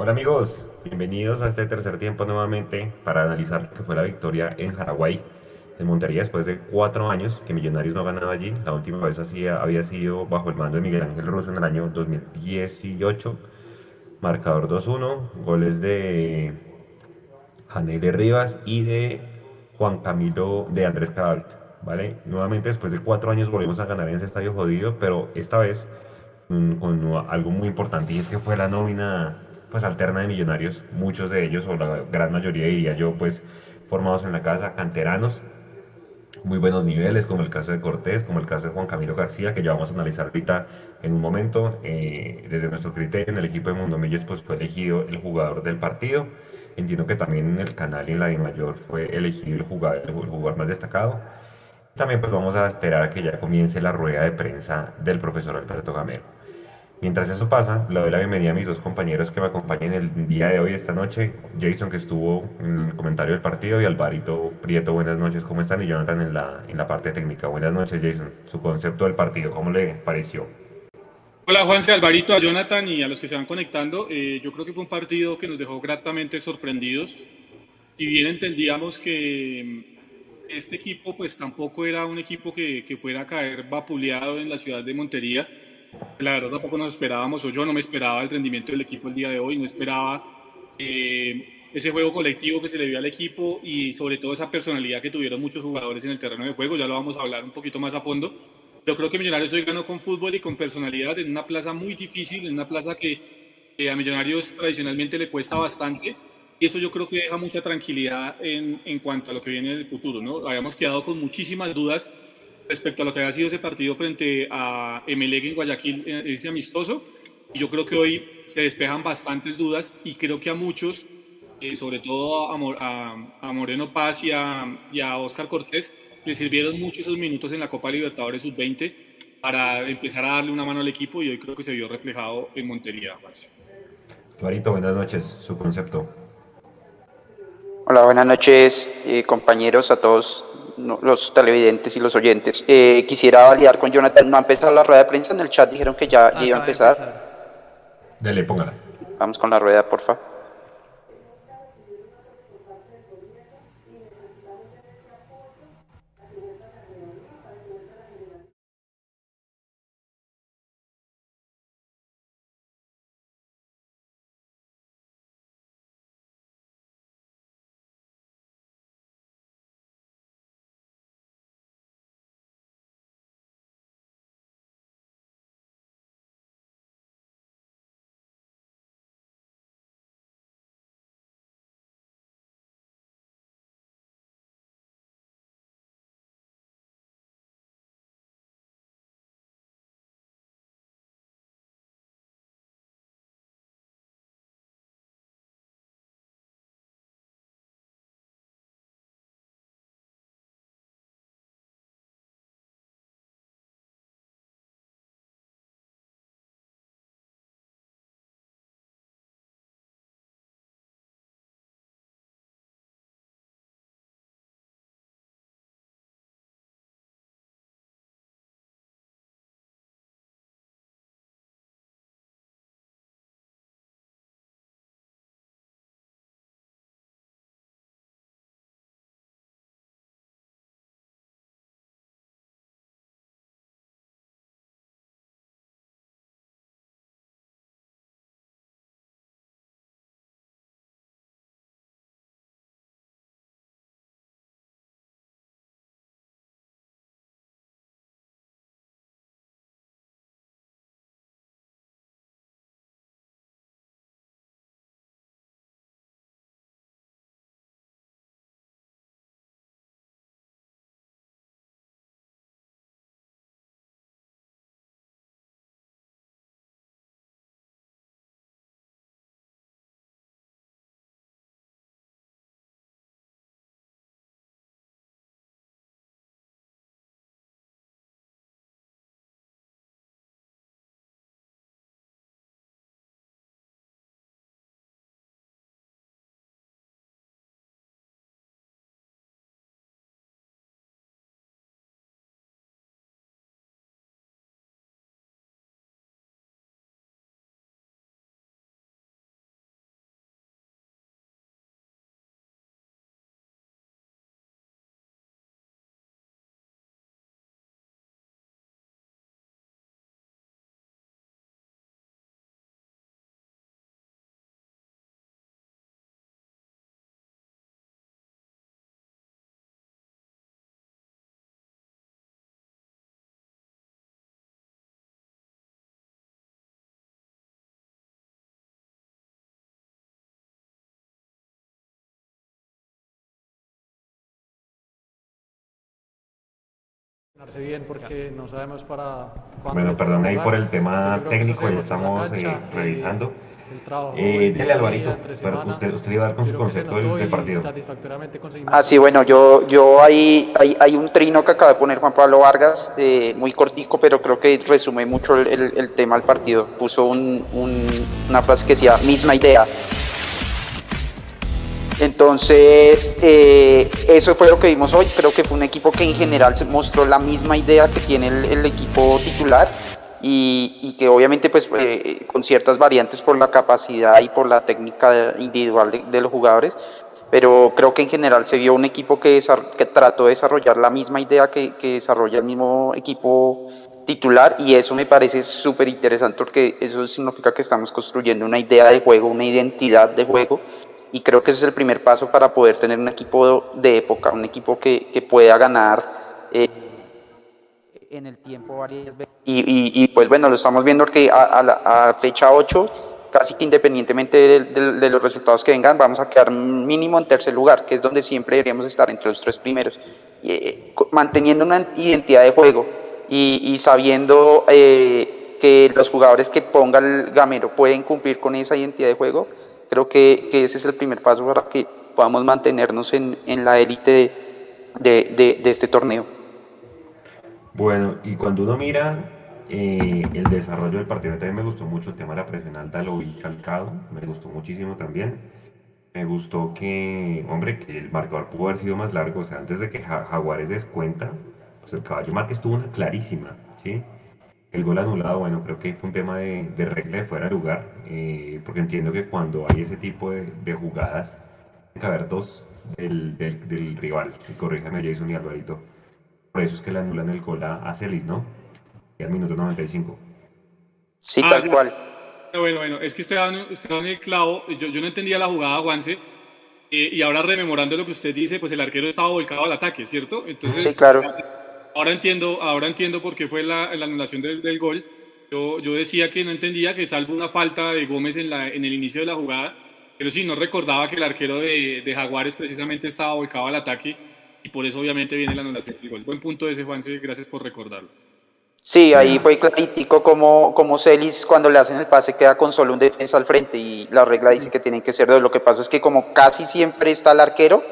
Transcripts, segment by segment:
Hola amigos, bienvenidos a este tercer tiempo nuevamente para analizar lo que fue la victoria en Paraguay, en Montería, después de cuatro años que Millonarios no ganaba allí. La última vez había sido bajo el mando de Miguel Ángel Russo en el año 2018. Marcador 2-1, goles de Janelle Rivas y de Juan Camilo de Andrés Cabal. ¿Vale? Nuevamente después de cuatro años volvimos a ganar en ese estadio jodido, pero esta vez mm, con algo muy importante y es que fue la nómina pues alterna de millonarios, muchos de ellos, o la gran mayoría diría yo, pues formados en la casa, canteranos, muy buenos niveles, como el caso de Cortés, como el caso de Juan Camilo García, que ya vamos a analizar ahorita en un momento. Eh, desde nuestro criterio, en el equipo de Mundo Millos, pues fue elegido el jugador del partido. Entiendo que también en el canal y en la de mayor fue elegido el jugador, el jugador más destacado. También pues vamos a esperar a que ya comience la rueda de prensa del profesor Alberto Gamero. Mientras eso pasa, le doy la bienvenida a mis dos compañeros que me acompañan el día de hoy, esta noche. Jason, que estuvo en el comentario del partido, y Alvarito Prieto, buenas noches, ¿cómo están? Y Jonathan en la, en la parte técnica. Buenas noches, Jason. Su concepto del partido, ¿cómo le pareció? Hola, Juanse, Alvarito, a Jonathan y a los que se van conectando. Eh, yo creo que fue un partido que nos dejó gratamente sorprendidos. Si bien entendíamos que mm, este equipo, pues tampoco era un equipo que, que fuera a caer vapuleado en la ciudad de Montería la verdad tampoco nos esperábamos, o yo no me esperaba el rendimiento del equipo el día de hoy, no esperaba eh, ese juego colectivo que se le dio al equipo y sobre todo esa personalidad que tuvieron muchos jugadores en el terreno de juego, ya lo vamos a hablar un poquito más a fondo. Yo creo que Millonarios hoy ganó con fútbol y con personalidad en una plaza muy difícil, en una plaza que a Millonarios tradicionalmente le cuesta bastante y eso yo creo que deja mucha tranquilidad en, en cuanto a lo que viene en el futuro. ¿no? Habíamos quedado con muchísimas dudas respecto a lo que había sido ese partido frente a Emelec en Guayaquil, eh, ese amistoso. Y yo creo que hoy se despejan bastantes dudas y creo que a muchos, eh, sobre todo a, Moreno Paz y a, Oscar Cortés, les sirvieron mucho esos minutos en la Copa Libertadores Sub-20 para empezar a darle una mano al equipo y hoy creo que se vio reflejado en Montería. Clarito, buenas noches. Su concepto. Hola, buenas noches, eh, compañeros, a todos los televidentes y los oyentes. Eh, quisiera validar con Jonathan, no ha empezado la rueda de prensa, en el chat dijeron que ya, iba a empezar. Dale, póngala. Vamos con la rueda, por favor. Bien porque no sabemos para bueno, perdón ahí por el tema técnico, ya estamos eh, revisando. Eh, dile Alvarito, usted, usted iba a dar con su concepto del, partido. Ah, sí, bueno, yo, yo hay, hay, hay, un trino que acaba de poner Juan Pablo Vargas, eh, muy cortico, pero creo que resume mucho el, el, tema del partido. Puso un, un, una frase que decía, misma idea. Entonces, eh, eso fue lo que vimos hoy. Creo que fue un equipo que en general se mostró la misma idea que tiene el, equipo titular y, que obviamente pues eh, con ciertas variantes por la capacidad y por la técnica individual de, los jugadores. Pero creo que en general se vio un equipo que, que trató de desarrollar la misma idea que, desarrolla el mismo equipo titular y eso me parece súper interesante porque eso significa que estamos construyendo una idea de juego, una identidad de juego y creo que ese es el primer paso para poder tener un equipo de época, un equipo que, que pueda ganar eh, en el tiempo varias veces. Y, y, pues bueno, lo estamos viendo que a, a, fecha 8, casi que independientemente de, los resultados que vengan, vamos a quedar mínimo en tercer lugar, que es donde siempre deberíamos estar entre los tres primeros, eh, manteniendo una identidad de juego y, y sabiendo eh, que los jugadores que ponga el gamero pueden cumplir con esa identidad de juego Creo que, ese es el primer paso para que podamos mantenernos en, en la élite de, de, de, este torneo. Bueno, y cuando uno mira eh, el desarrollo del partido, también me gustó mucho el tema de la presión alta, lo vi calcado, me gustó muchísimo también. Me gustó que, hombre, que el marcador pudo haber sido más largo, o sea, antes de que Jaguares descuenta, pues el caballo Márquez tuvo una clarísima, ¿sí? El gol anulado, bueno, creo que fue un tema de, de regla de fuera de lugar, eh, porque entiendo que cuando hay ese tipo de, de jugadas, tiene que haber dos del, del, del rival. Y corríjame Jason y Alvarito. Por eso es que le anulan el gol a, Celis, ¿no? Y al minuto 95. Sí, tal ah, cual. Bueno, bueno, es que usted da, usted en el clavo. Yo, yo no entendía la jugada, Juanse. Eh, y ahora rememorando lo que usted dice, pues el arquero estaba volcado al ataque, ¿cierto? Entonces, sí, claro ahora entiendo, ahora entiendo por qué fue la, la anulación del, del gol. Yo, yo, decía que no entendía que salvo una falta de Gómez en, la, en el inicio de la jugada, pero sí, no recordaba que el arquero de, de Jaguares precisamente estaba volcado al ataque y por eso obviamente viene la anulación del gol. Buen punto ese, Juanse, gracias por recordarlo. Sí, ahí fue claritico como, como Celis cuando le hacen el pase queda con solo un defensa al frente y la regla dice que tienen que ser dos. Lo que pasa es que como casi siempre está el arquero,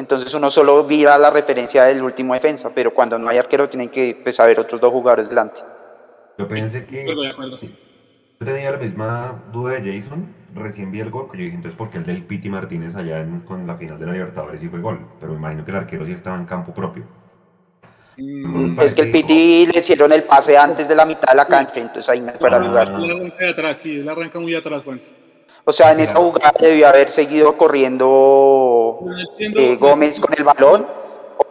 entonces uno solo mira la referencia del último defensa, pero cuando no hay arquero tienen que pues, haber otros dos jugadores delante. Yo pensé que... Yo tenía la misma duda de Jason, recién vi el gol, que yo dije entonces porque el del Piti Martínez allá con la final de la Libertadores sí fue gol, pero me imagino que el arquero sí estaba en campo propio. Mm, es que el Piti le hicieron el pase antes de la mitad de la cancha, entonces ahí me fuera a lugar. La arranca de atrás, sí, la arranca muy atrás, Juanse. O sea, en esa jugada debió haber seguido corriendo eh, Gómez con el balón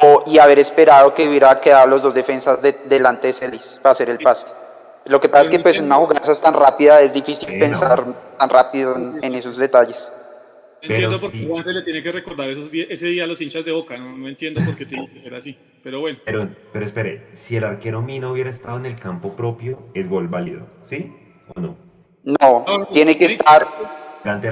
o, y haber esperado que hubiera quedado los dos defensas delante de Celis para hacer el pase. Lo que pasa es que pues en una jugada tan rápida es difícil pensar tan rápido en, esos detalles. entiendo por qué Juan se le tiene que recordar esos ese día a los hinchas de Boca, no, no entiendo por qué tiene que ser así, pero bueno. Pero, pero espere, si el arquero Mina hubiera estado en el campo propio, es gol válido, ¿sí o no? No, tiene que estar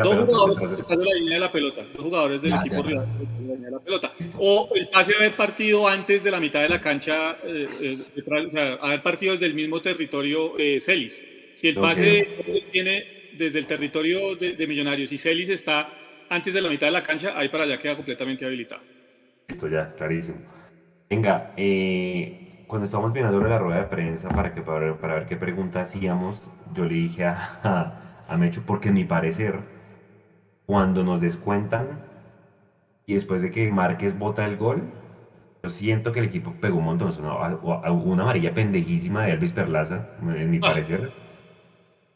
dos jugadores detrás de la línea de la pelota, dos jugadores del equipo rival de la línea de la pelota. O el pase haber partido antes de la mitad de la cancha, eh, eh, o sea, haber partido desde el mismo territorio eh, Celis. Si el pase viene desde el territorio de, Millonarios y Celis está antes de la mitad de la cancha, ahí para allá queda completamente habilitado. Listo, ya, clarísimo. Venga, cuando estábamos mirando la rueda de prensa para, que, para, para ver qué pregunta hacíamos, yo le dije a a Mecho, porque en mi parecer, cuando nos descuentan y después de que Márquez bota el gol, yo siento que el equipo pegó un montón. Una, una amarilla pendejísima de Elvis Perlaza, en mi ah. parecer.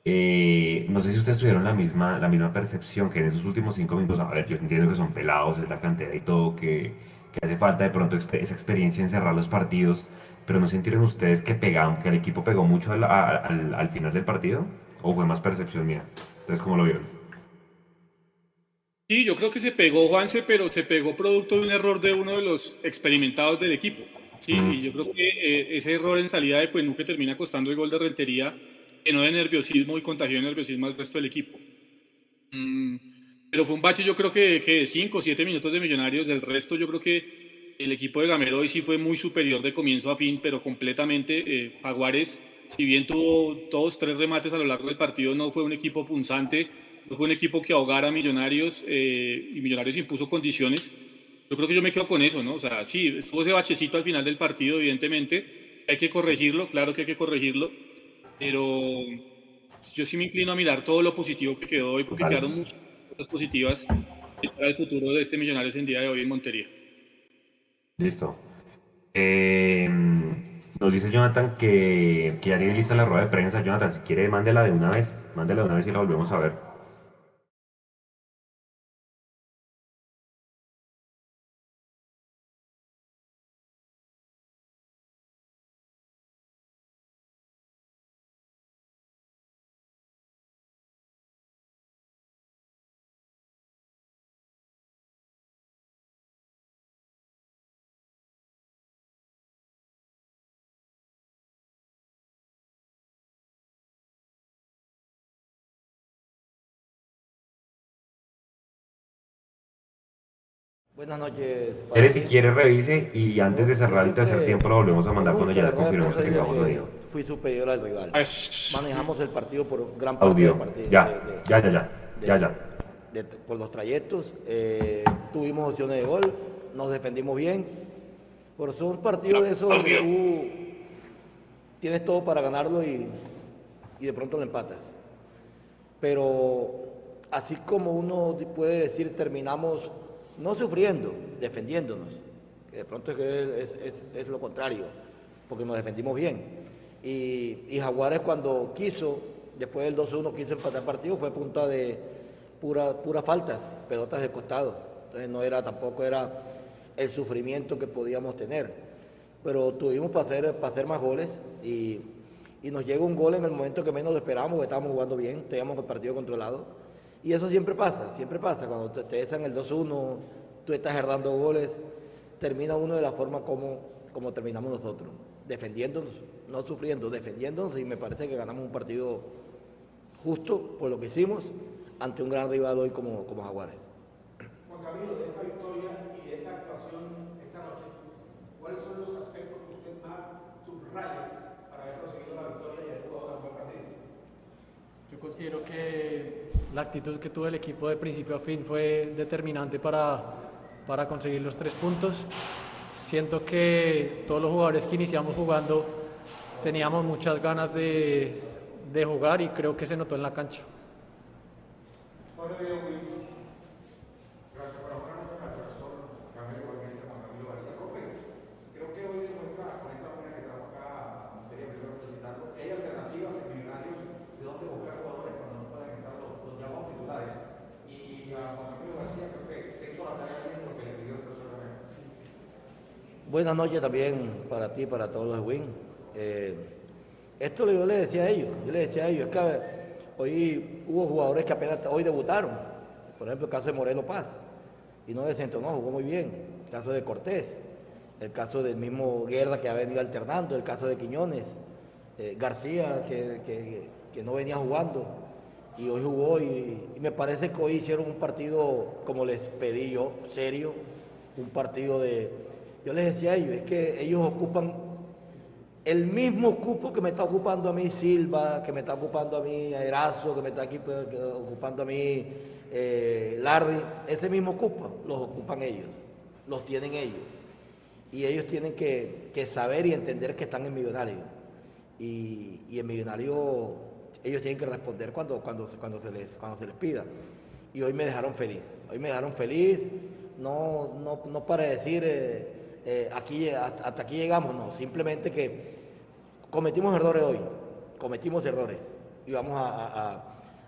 Eh, no sé si ustedes tuvieron la misma, la misma percepción que en esos últimos cinco minutos, a ver, yo entiendo que son pelados, es la cantera y todo, que, que hace falta de pronto esa experiencia en cerrar los partidos, pero ¿no sintieron ustedes que pegaron, que el equipo pegó mucho al, al, al final del partido? ¿O fue más percepción mía? Entonces, ¿cómo lo vieron? Sí, yo creo que se pegó Juanse, pero se pegó producto de un error de uno de los experimentados del equipo. Sí, y yo creo que eh, ese error en salida de que termina costando el gol de Rentería, no de nerviosismo y contagió de nerviosismo al resto del equipo. Mm, pero fue un bache, yo creo que, de 5 o 7 minutos de Millonarios, del resto yo creo que el equipo de Gamero hoy sí fue muy superior de comienzo a fin, pero completamente. Eh, Jaguares, si bien tuvo todos tres remates a lo largo del partido, no fue un equipo punzante, no fue un equipo que ahogara a Millonarios eh, y Millonarios impuso condiciones. Yo creo que yo me quedo con eso, ¿no? O sea, sí, estuvo ese bachecito al final del partido, evidentemente. Hay que corregirlo, claro que hay que corregirlo, pero yo sí me inclino a mirar todo lo positivo que quedó hoy, porque quedaron muchas cosas positivas para el futuro de este Millonarios en día de hoy en Montería. Listo. Eh, nos dice Jonathan que, que ya tiene lista la rueda de prensa. Jonathan, si quiere, mándela de una vez. Mándela de una vez y la volvemos a ver. Buenas noches. Eres si quiere revise y antes de cerrar el tercer tiempo lo volvemos a mandar cuando ya la confirmemos que tengamos oído. Fui superior al rival. Manejamos el partido por gran parte Audio. del partido. Ya, ya, ya, ya, ya, ya. por los trayectos, eh, tuvimos opciones de gol, nos defendimos bien. Por son partidos de esos donde tú tienes todo para ganarlo y, y de pronto lo empatas. Pero así como uno puede decir terminamos no sufriendo, defendiéndonos. Que de pronto es, es, lo contrario, porque nos defendimos bien. Y, Jaguares cuando quiso, después del 2-1 quiso empatar el partido, fue punta de pura, pura faltas, pelotas de costado. Entonces no era, tampoco era el sufrimiento que podíamos tener. Pero tuvimos para hacer, para hacer más goles y, y nos llega un gol en el momento que menos lo esperábamos, que estábamos jugando bien, teníamos el partido controlado y eso siempre pasa, siempre pasa. Cuando te, te el 2-1, tú estás herdando goles, termina uno de la forma como, como terminamos nosotros, defendiéndonos, no sufriendo, defendiéndonos y me parece que ganamos un partido justo por lo que hicimos ante un gran rival hoy como, como Jaguares. Juan Camilo, de esta victoria y de esta actuación esta noche, ¿cuáles son los aspectos que usted más subraya para haber conseguido la victoria y haber jugado tan buen partido? Yo considero que la actitud que tuvo el equipo de principio a fin fue determinante para, para conseguir los tres puntos. Siento que todos los jugadores que iniciamos jugando teníamos muchas ganas de, de jugar y creo que se notó en la cancha. Buenas noches también para ti, para todos los Win. Eh, esto yo le decía a ellos, yo le decía a ellos, es que hoy hubo jugadores que apenas hoy debutaron, por ejemplo el caso de Moreno Paz, y no desentonó, jugó muy bien, el caso de Cortés, el caso del mismo Guerra que ha venido alternando, el caso de Quiñones, eh, García que, no venía jugando y hoy jugó y, y me parece que hoy hicieron un partido como les pedí yo, serio, un partido de yo les decía a ellos, es que ellos ocupan el mismo cupo que me está ocupando a mí Silva, que me está ocupando a mí Erazo, que me está aquí pues, ocupando a mí eh, Larry, ese mismo cupo los ocupan ellos, los tienen ellos. Y ellos tienen que, saber y entender que están en millonario. Y, en millonario ellos tienen que responder cuando, cuando, cuando, se les, cuando se les pida. Y hoy me dejaron feliz. Hoy me dejaron feliz, no, no, no para decir... Eh, eh, aquí, hasta aquí llegamos, no, simplemente que cometimos errores hoy, cometimos errores y vamos a,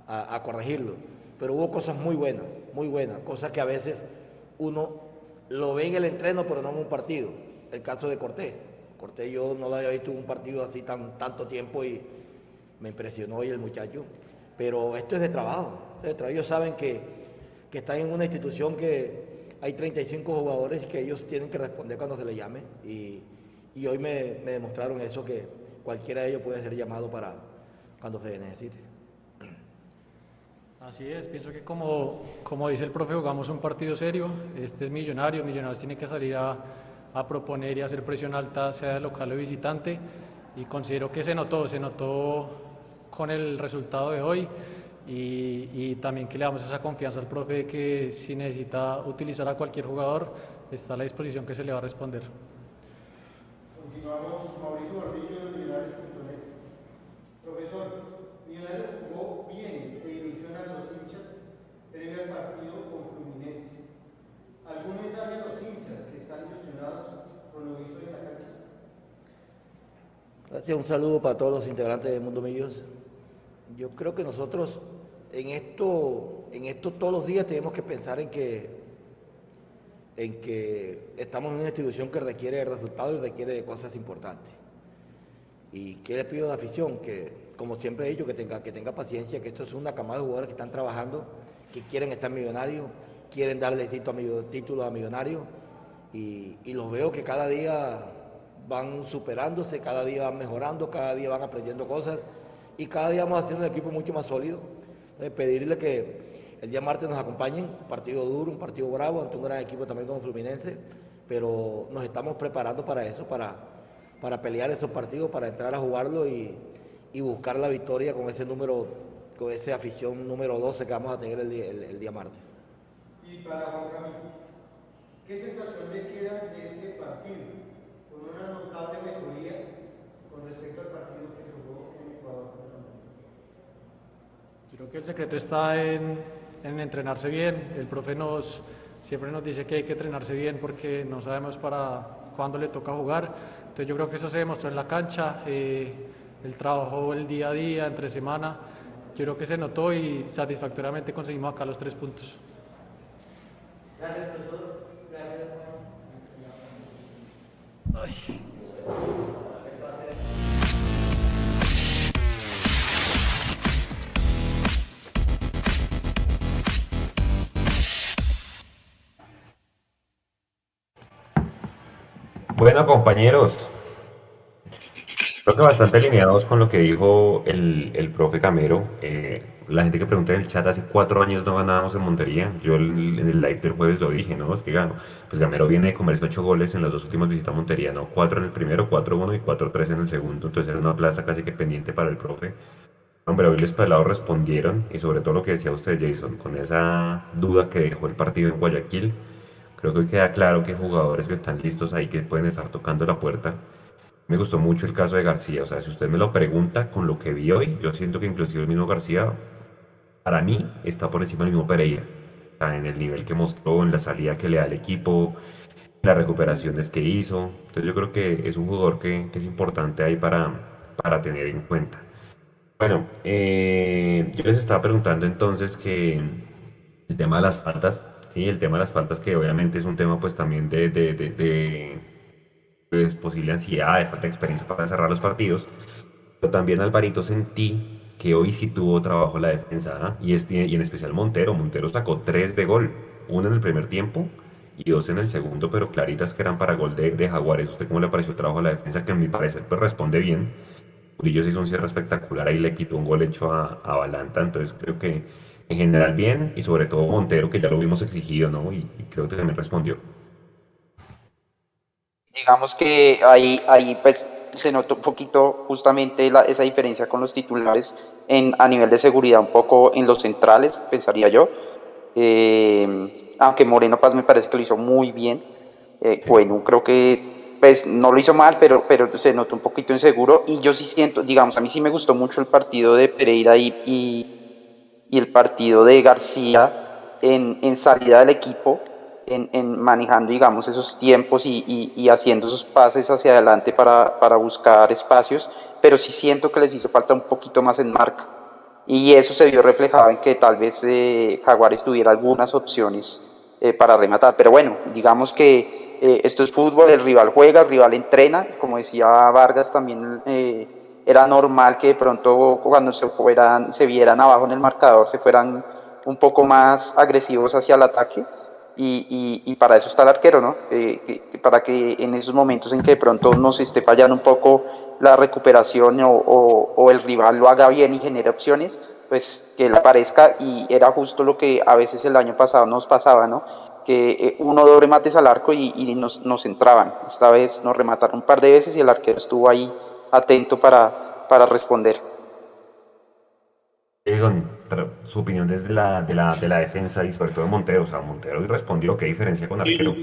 a, corregirlo. Pero hubo cosas muy buenas, muy buenas, cosas que a veces uno lo ve en el entreno, pero no en un partido. El caso de Cortés. Cortés yo no lo había visto en un partido así tan, tanto tiempo y me impresionó hoy el muchacho. Pero esto es de trabajo. Ellos saben que, que están en una institución que, hay 35 jugadores que ellos tienen que responder cuando se les llame y, hoy me, demostraron eso que cualquiera de ellos puede ser llamado para cuando se necesite. Así es, pienso que como, dice el profe, jugamos un partido serio, este es millonario, Millonarios tiene que salir a, a proponer y hacer presión alta, sea de local o visitante. Y considero que se notó, se notó con el resultado de hoy. Y, y, también que le damos esa confianza al profe de que si necesita utilizar a cualquier jugador, está a la disposición que se le va a responder. Continuamos, Mauricio Gordillo de Millonarios.net. Profesor, Millonarios jugó bien, se ilusionan los hinchas previo al partido con Fluminense. ¿Algún mensaje a los hinchas que están ilusionados con lo visto en la cancha? Gracias, un saludo para todos los integrantes de Mundo Millos. Yo creo que nosotros en esto, en esto todos los días tenemos que pensar en que, en que estamos en una institución que requiere resultados y requiere de cosas importantes. ¿Y qué le pido a la afición? Que, como siempre he dicho, que tenga, que tenga paciencia, que esto es una camada de jugadores que están trabajando, que quieren estar millonarios, quieren darle título a millonarios, y, y los veo que cada día van superándose, cada día van mejorando, cada día van aprendiendo cosas y cada día vamos haciendo un equipo mucho más sólido. Entonces, pedirle que el día martes nos acompañen, un partido duro, un partido bravo, ante un gran equipo también como Fluminense, pero nos estamos preparando para eso, para, para pelear esos partidos, para entrar a jugarlo y, y buscar la victoria con ese número, con esa afición número 12 que vamos a tener el el, el día martes. Y para Juan Camilo, ¿qué sensación le queda de este partido? Con una notable mejoría con respecto al partido que se jugó en Ecuador. Creo que el secreto está en, en, entrenarse bien. El profe nos, siempre nos dice que hay que entrenarse bien porque no sabemos para cuándo le toca jugar. Entonces yo creo que eso se demostró en la cancha, eh, el trabajo el día a día, entre semana. Yo creo que se notó y satisfactoriamente conseguimos acá los tres puntos. Gracias, profesor. Gracias. Ay. Bueno, compañeros, creo que bastante alineados con lo que dijo el, el profe Camero. Eh, la gente que pregunta en el chat, hace cuatro años no ganábamos en Montería. Yo en el live del jueves lo dije, ¿no? Es que gano. Pues Gamero viene de comerse ocho goles en las dos últimas visitas a Montería, ¿no? Cuatro en el primero, cuatro uno y cuatro tres en el segundo. Entonces era una plaza casi que pendiente para el profe. Hombre, hoy los pelados respondieron y sobre todo lo que decía usted, Jason, con esa duda que dejó el partido en Guayaquil. Creo que queda claro que jugadores que están listos ahí que pueden estar tocando la puerta. Me gustó mucho el caso de García. O sea, si usted me lo pregunta con lo que vi hoy, yo siento que inclusive el mismo García, para mí, está por encima del mismo Pereira. O sea, en el nivel que mostró, en la salida que le da al equipo, las recuperaciones que hizo. Entonces yo creo que es un jugador que, que es importante ahí para, para tener en cuenta. Bueno, eh, yo les estaba preguntando entonces que el tema de las faltas, sí, el tema de las faltas que obviamente es un tema pues también de, de, de, de, pues, posible ansiedad, de falta de experiencia para cerrar los partidos, pero también Alvarito sentí que hoy sí tuvo trabajo la defensa, ¿ah? y, es- y en especial Montero, Montero sacó tres de gol, uno en el primer tiempo y dos en el segundo, pero claritas que eran para gol de, de Jaguares. ¿Usted cómo le pareció el trabajo a la defensa? Que a mi parecer pues responde bien. Murillo se hizo un cierre espectacular, ahí le quitó un gol hecho a, a Balanta, entonces creo que en general bien, y sobre todo Montero, que ya lo vimos exigido, ¿no? Y, y creo que también respondió. Digamos que ahí, ahí pues se notó un poquito justamente la- esa diferencia con los titulares en, a nivel de seguridad, un poco en los centrales, pensaría yo. Eh, aunque Moreno Paz me parece que lo hizo muy bien. Eh, bueno, creo que pues no lo hizo mal, pero, pero se notó un poquito inseguro. Y yo sí siento, digamos, a mí sí me gustó mucho el partido de Pereira y, y, y el partido de García en, en salida del equipo, en, en manejando, digamos, esos tiempos y, y- haciendo esos pases hacia adelante para, para buscar espacios, pero sí siento que les hizo falta un poquito más en marca. Y eso se vio reflejado en que tal vez eh, Jaguares tuviera algunas opciones eh, para rematar. Pero bueno, digamos que eh, esto es fútbol, el rival juega, el rival entrena. Como decía Vargas, también eh, era normal que de pronto cuando se, fueran, se vieran abajo en el marcador se fueran un poco más agresivos hacia el ataque. Y, y- y para eso está el arquero, ¿no? Eh, para que en esos momentos en que de pronto nos esté fallando un poco la recuperación o, o- el rival lo haga bien y genere opciones, pues que él aparezca y era justo lo que a veces el año pasado nos pasaba, ¿no? que eh, uno dos remates al arco y, nos, nos, entraban. Esta vez nos remataron un par de veces y el arquero estuvo ahí atento para, para responder. Jason, su opinión desde la, de, la, de la defensa y sobre todo de Montero. O sea, Montero respondió, ¿qué diferencia con arquero?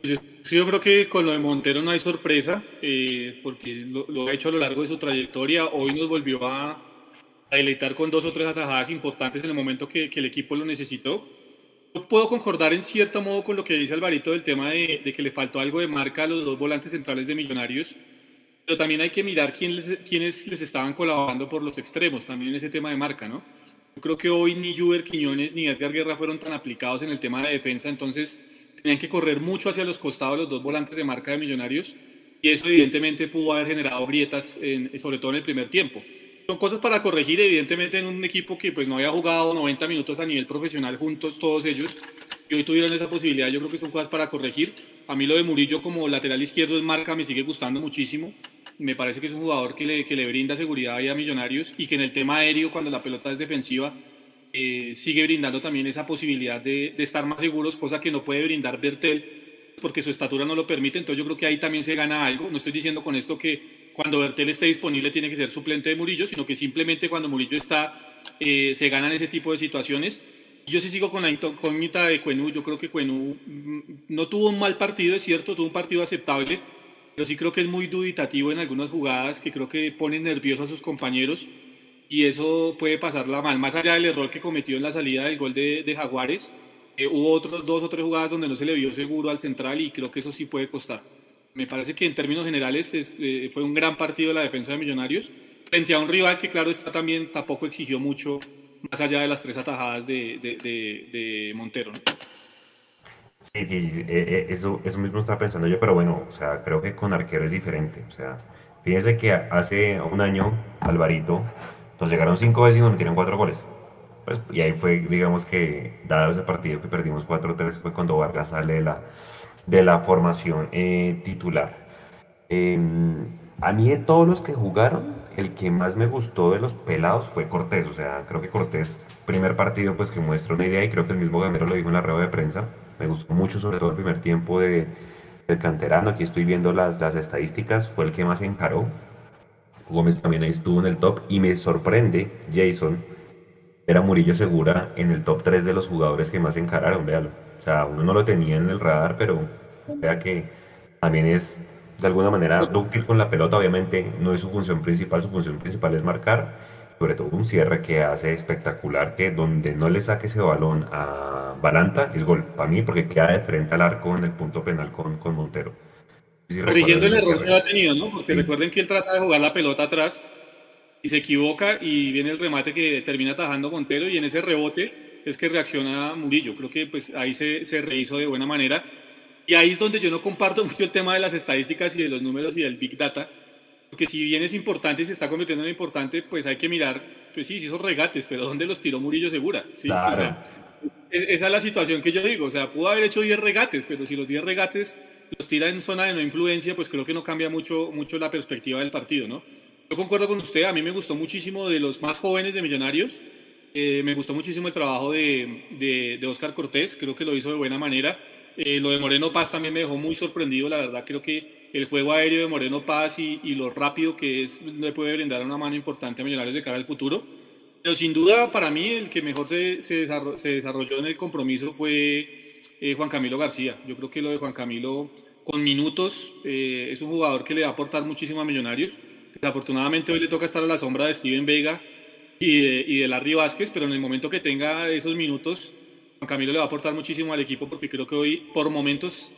Pues sí, yo creo que con lo de Montero no hay sorpresa, eh, porque lo, ha hecho a lo largo de su trayectoria. Hoy nos volvió a, a deleitar con dos o tres atajadas importantes en el momento que, que, el equipo lo necesitó. Yo puedo concordar en cierto modo con lo que dice Alvarito del tema de, de, que le faltó algo de marca a los dos volantes centrales de Millonarios, pero también hay que mirar quién les, quiénes les estaban colaborando por los extremos, también ese tema de marca, ¿no? Yo creo que hoy ni Juber Quiñones ni Edgar Guerra fueron tan aplicados en el tema de defensa, entonces tenían que correr mucho hacia los costados los dos volantes de marca de Millonarios y eso evidentemente pudo haber generado grietas, en, sobre todo en el primer tiempo. Son cosas para corregir, evidentemente, en un equipo que pues no había jugado 90 minutos a nivel profesional juntos todos ellos y hoy tuvieron esa posibilidad, yo creo que son cosas para corregir. A mí lo de Murillo como lateral izquierdo es marca, me sigue gustando muchísimo. Me parece que es un jugador que le, que le brinda seguridad a Millonarios y que en el tema aéreo, cuando la pelota es defensiva, eh, sigue brindando también esa posibilidad de, estar más seguros, cosa que no puede brindar Bertel porque su estatura no lo permite. Entonces yo creo que ahí también se gana algo. No estoy diciendo con esto que cuando Bertel esté disponible tiene que ser suplente de Murillo, sino que simplemente cuando Murillo está, eh, se ganan ese tipo de situaciones. Yo sí sigo con la incógnita de Cuenú. Yo creo que Cuenú mm, no tuvo un mal partido, es cierto, tuvo un partido aceptable, pero sí creo que es muy duditativo en algunas jugadas que creo que pone nerviosos a sus compañeros y eso puede pasarla mal. Más allá del error que cometió en la salida del gol de, de Jaguares, eh, hubo otros dos o tres jugadas donde no se le vio seguro al central y creo que eso sí puede costar. Me parece que en términos generales eh, fue un gran partido de la defensa de Millonarios frente a un rival que claro está también tampoco exigió mucho más allá de las tres atajadas de, de, de, Montero. Sí, sí, sí eh, eso, eso mismo estaba pensando yo, pero bueno, o sea, creo que con arquero es diferente. O sea, fíjense que hace un año Alvarito nos llegaron cinco veces y nos metieron cuatro goles. Pues, y ahí fue, digamos que, dado ese partido que perdimos 4-3, fue cuando Vargas sale de la, de la formación eh, titular. Em, a mí de todos los que jugaron, el que más me gustó de los pelados fue Cortés. O sea, creo que Cortés, primer partido, pues que muestra una idea y creo que el mismo Gamero lo dijo en la rueda de prensa. Me gustó mucho, sobre todo el primer tiempo de, del canterano. Aquí estoy viendo las, las estadísticas. Fue el que más encaró. Gómez también ahí estuvo en el top y me sorprende, Jason, era Murillo Segura en el top 3 de los jugadores que más encararon, véalo. O sea, uno no lo tenía en el radar, pero vea que también es de alguna manera dúctil con la pelota, obviamente no es su función principal, su función principal es marcar, sobre todo un cierre que hace espectacular, que donde no le saque ese balón a Balanta es gol para mí, porque queda de frente al arco en el punto penal con, con Montero. Corrigiendo el error que ha tenido, ¿no? Porque recuerden que él trata de jugar la pelota atrás y se equivoca y viene el remate que termina atajando Montero y en ese rebote es que reacciona Murillo. Creo que pues ahí se, se rehizo de buena manera. Y ahí es donde yo no comparto mucho el tema de las estadísticas y de los números y del Big Data. Porque si bien es importante y se está convirtiendo en importante, pues hay que mirar, pues sí, sí, esos regates, pero ¿dónde los tiró Murillo Segura? ¿Sí? O sea, esa es la situación que yo digo. O sea, pudo haber hecho 10 regates, pero si los 10 regates los tira en zona de no influencia, pues creo que no cambia mucho, mucho la perspectiva del partido, ¿no? Yo concuerdo con usted, a mí me gustó muchísimo de los más jóvenes de Millonarios, eh, me gustó muchísimo el trabajo de, de, Oscar Cortés, creo que lo hizo de buena manera. Eh, lo de Moreno Paz también me dejó muy sorprendido, la verdad, creo que el juego aéreo de Moreno Paz y, y lo rápido que es, le puede brindar una mano importante a Millonarios de cara al futuro. Pero sin duda, para mí, el que mejor se, se, desarrolló, en el compromiso fue eh, Juan Camilo García. Yo creo que lo de Juan Camilo, con minutos, eh, es un jugador que le va a aportar muchísimo a Millonarios. Desafortunadamente hoy le toca estar a la sombra de Steven Vega y de, y de Larry Vázquez, pero en el momento que tenga esos minutos, Juan Camilo le va a aportar muchísimo al equipo porque creo que hoy, por momentos,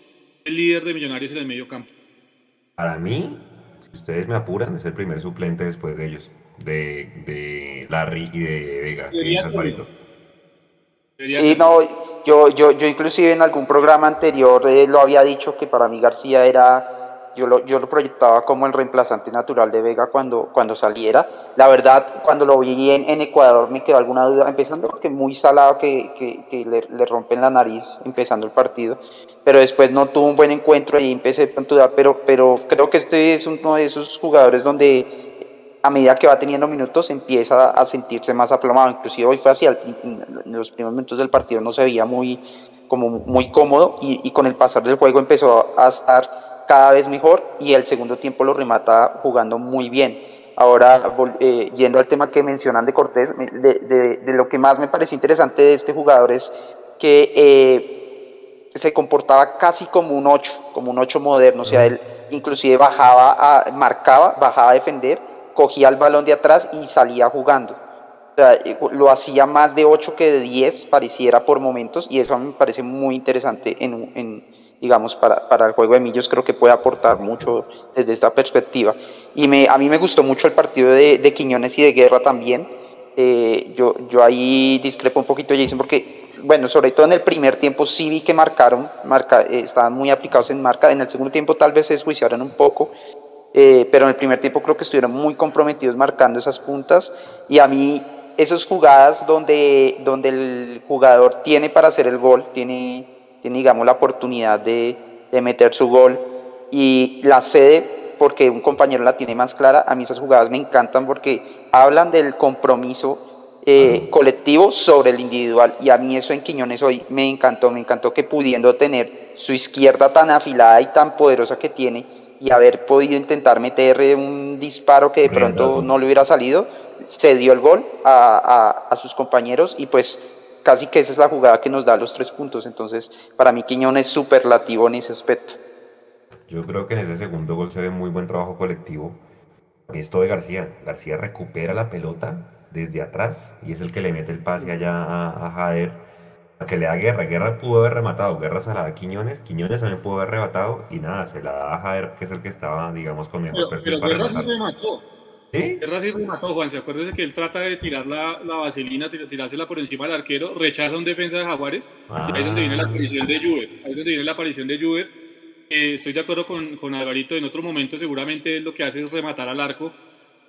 el líder de Millonarios en el medio campo. Para mí, si ustedes me apuran, es el primer suplente después de ellos de, de Larry y de Vega. Sí, no, yo, yo, yo inclusive en algún programa anterior eh, lo había dicho que para mí García era, yo lo, yo lo proyectaba como el reemplazante natural de Vega cuando, cuando saliera. La verdad, cuando lo vi en, Ecuador me quedó alguna duda, empezando porque muy salado que, que, que le, le, rompen la nariz empezando el partido, pero después no tuvo un buen encuentro y empecé a dudar, pero, pero creo que este es uno de esos jugadores donde a medida que va teniendo minutos empieza a sentirse más aplomado. Inclusive hoy fue así, en los primeros minutos del partido no se veía muy, como muy cómodo y, y, con el pasar del juego empezó a estar cada vez mejor y el segundo tiempo lo remata jugando muy bien. Ahora, eh, yendo al tema que mencionan de Cortés, de, de, de, lo que más me pareció interesante de este jugador es que eh, se comportaba casi como un 8, como un 8 moderno, o sea, él inclusive bajaba, a, marcaba, bajaba a defender, cogía el balón de atrás y salía jugando. O sea, eh, lo hacía más de 8 que de 10, pareciera por momentos, y eso me parece muy interesante en, en, digamos, para, para, el juego de Millos, creo que puede aportar mucho desde esta perspectiva. Y me, a mí me gustó mucho el partido de, de Quiñones y de Guerra también. Eh, yo, yo ahí discrepo un poquito Jason porque, bueno, sobre todo en el primer tiempo sí vi que marcaron, marca, eh, estaban muy aplicados en marca, en el segundo tiempo tal vez se desjuiciaron un poco, eh, pero en el primer tiempo creo que estuvieron muy comprometidos marcando esas puntas y a mí esas jugadas donde, donde el jugador tiene para hacer el gol, tiene, tiene digamos la oportunidad de, de meter su gol y la cede porque un compañero la tiene más clara, a mí esas jugadas me encantan porque hablan del compromiso eh, colectivo sobre el individual. Y a mí eso en Quiñones hoy me encantó, me encantó que pudiendo tener su izquierda tan afilada y tan poderosa que tiene y haber podido intentar meter un disparo que de pronto no le hubiera salido, se dio el gol a, a, a sus compañeros y pues casi que esa es la jugada que nos da los tres puntos. Entonces, para mí Quiñones es superlativo en ese aspecto. Yo creo que en ese segundo gol se ve muy buen trabajo colectivo. Esto de García. García recupera la pelota desde atrás y es el que le mete el pase allá a, a Jader a que le da guerra. Guerra pudo haber rematado, Guerra se la da a Quiñones, Quiñones también pudo haber rematado y nada, se la da a Jader, que es el que estaba, digamos, con mejor pero, perfil pero para Guerra rematar. sí remató. ¿Sí? Guerra sí remató, Juan. ¿Se acuerda que él trata de tirar la, la vaselina, tir- tirársela por encima del arquero, rechaza un defensa de Jaguares? Y ahí es donde viene la aparición de Juve. Ahí es donde viene la aparición de Juve. Eh, estoy de acuerdo con, con Alvarito. En otro momento, seguramente lo que hace es rematar al arco.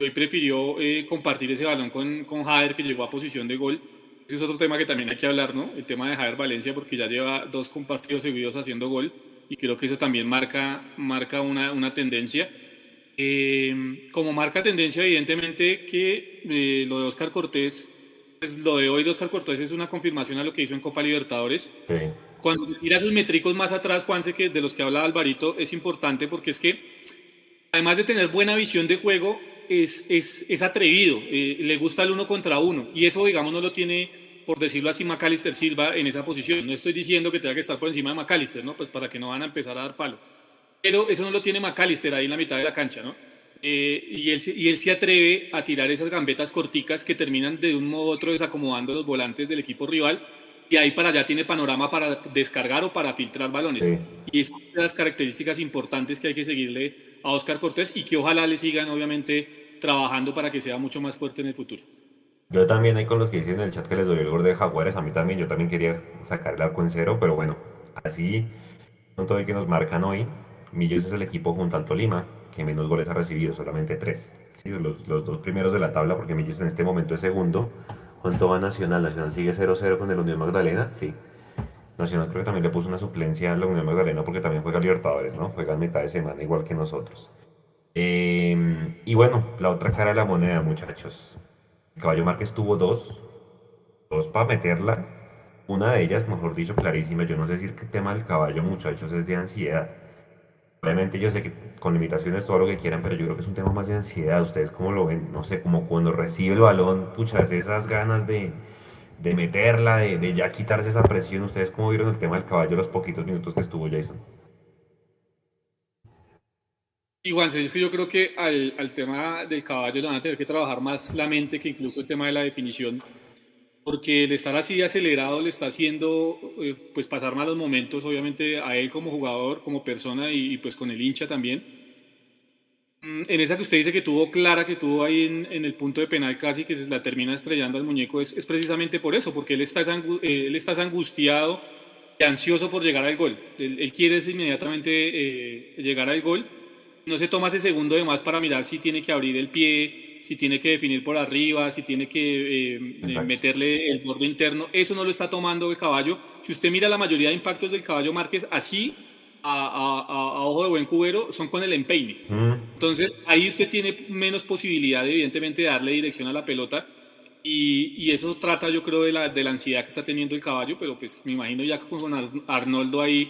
Hoy prefirió eh, compartir ese balón con, con Jader, que llegó a posición de gol. Ese es otro tema que también hay que hablar, ¿no? El tema de Jader Valencia, porque ya lleva dos compartidos seguidos haciendo gol. Y creo que eso también marca, marca una, una tendencia. Eh, como marca tendencia, evidentemente, que eh, lo de Oscar Cortés, pues lo de hoy de Oscar Cortés es una confirmación a lo que hizo en Copa Libertadores. Sí. Cuando se tira sus métricos más atrás, Juanse, que de los que habla Alvarito, es importante porque es que, además de tener buena visión de juego, es, es, es atrevido, eh, le gusta el uno contra uno. Y eso, digamos, no lo tiene, por decirlo así, Macalister Silva en esa posición. No estoy diciendo que tenga que estar por encima de Macalister, ¿no? Pues para que no van a empezar a dar palo. Pero eso no lo tiene Macalister ahí en la mitad de la cancha, ¿no? Eh, y, él, y él se atreve a tirar esas gambetas corticas que terminan de un modo u otro desacomodando los volantes del equipo rival y ahí para allá tiene panorama para descargar o para filtrar balones. Sí. Y es una de las características importantes que hay que seguirle a Oscar Cortés y que ojalá le sigan obviamente trabajando para que sea mucho más fuerte en el futuro. Yo también hay con los que dicen en el chat que les dolió el gol de Jaguares, a mí también, yo también quería sacar el arco en cero, pero bueno, así con todo el que nos marcan hoy, Millos es el equipo junto al Tolima que menos goles ha recibido, solamente tres. Sí, los, dos primeros de la tabla, porque Millos en este momento es segundo. ¿Cuánto va Nacional? Nacional sigue 0-0 con el Unión Magdalena, sí. Nacional creo que también le puso una suplencia a la Unión Magdalena porque también juega Libertadores, ¿no? Juega en mitad de semana igual que nosotros. Eh, y bueno, la otra cara de la moneda, muchachos. Caballo Márquez tuvo dos, dos para meterla. Una de ellas, mejor dicho, clarísima. Yo no sé si el tema del caballo, muchachos, es de ansiedad. Obviamente yo sé que con limitaciones todo lo que quieran, pero yo creo que es un tema más de ansiedad. ¿Ustedes cómo lo ven? No sé, como cuando recibe el balón, puchas, esas ganas de, de meterla, de, ya quitarse esa presión. ¿Ustedes cómo vieron el tema del caballo los poquitos minutos que estuvo Jason? Y Juanse, es que yo creo que al, al tema del caballo le van a tener que trabajar más la mente que incluso el tema de la definición, porque el estar así acelerado le está haciendo eh, pues pasar malos momentos, obviamente a él como jugador, como persona y, y, pues con el hincha también. Mm, En esa que usted dice que tuvo clara, que tuvo ahí en, en el punto de penal casi, que se la termina estrellando al muñeco, es, es precisamente por eso, porque él está, eh, él está angustiado y ansioso por llegar al gol. Él, él quiere inmediatamente eh, llegar al gol no se toma ese segundo de más para mirar si tiene que abrir el pie, si tiene que definir por arriba, si tiene que eh, eh, meterle el borde interno. Eso no lo está tomando el caballo. Si usted mira la mayoría de impactos del caballo Márquez así, a, a- a- a ojo de buen cubero, son con el empeine. Mm, Entonces, ahí usted tiene menos posibilidad, evidentemente, de darle dirección a la pelota. Y, y, eso trata, yo creo, de la, de la ansiedad que está teniendo el caballo, pero pues me imagino ya con Arnoldo ahí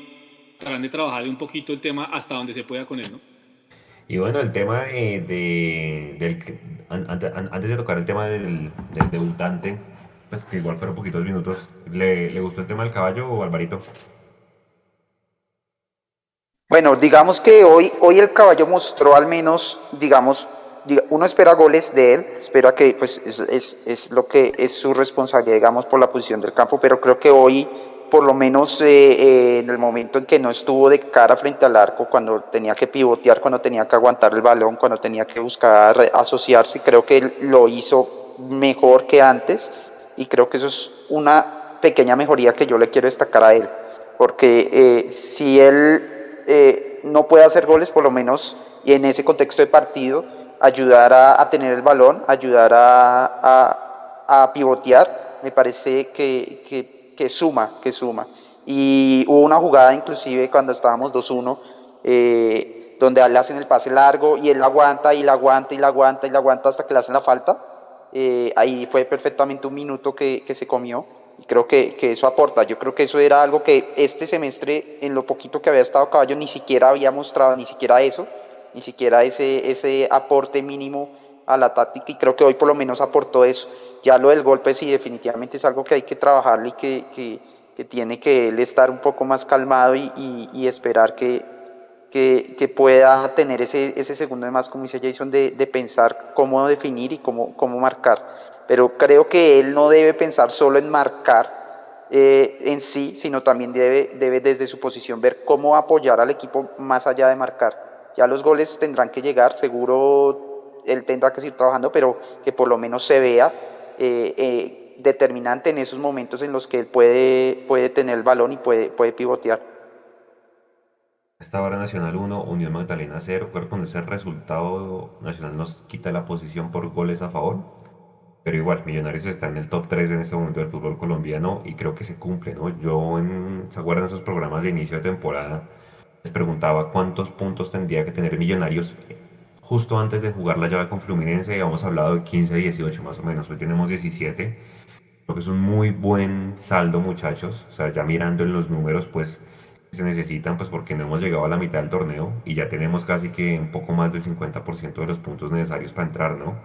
tratarán de trabajar un poquito el tema hasta donde se pueda con él, ¿no? Y bueno, el tema de, del, antes de tocar el tema del, debutante, pues que igual fueron poquitos minutos, ¿le, ¿le gustó el tema del caballo o Alvarito? Bueno, digamos que hoy, hoy el caballo mostró al menos, digamos, uno espera goles de él, espera que pues es, es, es, lo que es su responsabilidad, digamos, por la posición del campo, pero creo que hoy, por lo menos eh, eh, en el momento en que no estuvo de cara frente al arco, cuando tenía que pivotear, cuando tenía que aguantar el balón, cuando tenía que buscar asociarse, creo que él lo hizo mejor que antes y creo que eso es una pequeña mejoría que yo le quiero destacar a él, porque eh, si él no puede hacer goles, por lo menos, y en ese contexto de partido, ayudar a, tener el balón, ayudar a, pivotear, me parece que, suma, que suma. Y hubo una jugada inclusive cuando estábamos 2-1, eh, donde le hacen el pase largo y él aguanta y la aguanta y la aguanta y la aguanta hasta que le hacen la falta. Eh, ahí fue perfectamente un minuto que, que se comió. Y creo que, que, eso aporta. Yo creo que eso era algo que este semestre, en lo poquito que había estado caballo, ni siquiera había mostrado, ni siquiera eso, ni siquiera ese, ese aporte mínimo a la táctica. Y creo que hoy por lo menos aportó eso. Ya lo del golpe sí, definitivamente es algo que hay que trabajarle y que, que, que tiene que él estar un poco más calmado y, y, y esperar que, que, que, pueda tener ese, ese segundo de más, como dice Jason, de, de pensar cómo definir y cómo, cómo marcar pero creo que él no debe pensar solo en marcar eh, en sí, sino también debe, debe desde su posición ver cómo apoyar al equipo más allá de marcar. Ya los goles tendrán que llegar, seguro él tendrá que seguir trabajando, pero que por lo menos se vea eh, eh, determinante en esos momentos en los que él puede, puede tener el balón y puede, puede pivotear. Esta hora Nacional 1, Unión Magdalena 0. Creo que con ese resultado Nacional nos quita la posición por goles a favor pero igual, Millonarios está en el top 3 en este momento del fútbol colombiano y creo que se cumple, ¿no? Yo, en, ¿se acuerdan esos programas de inicio de temporada? Les preguntaba cuántos puntos tendría que tener Millonarios justo antes de jugar la llave con Fluminense, habíamos hablado de 15, 18 más o menos, hoy tenemos 17, creo que es un muy buen saldo muchachos, o sea, ya mirando en los números, pues se necesitan, pues porque no hemos llegado a la mitad del torneo y ya tenemos casi que un poco más del 50% de los puntos necesarios para entrar, ¿no?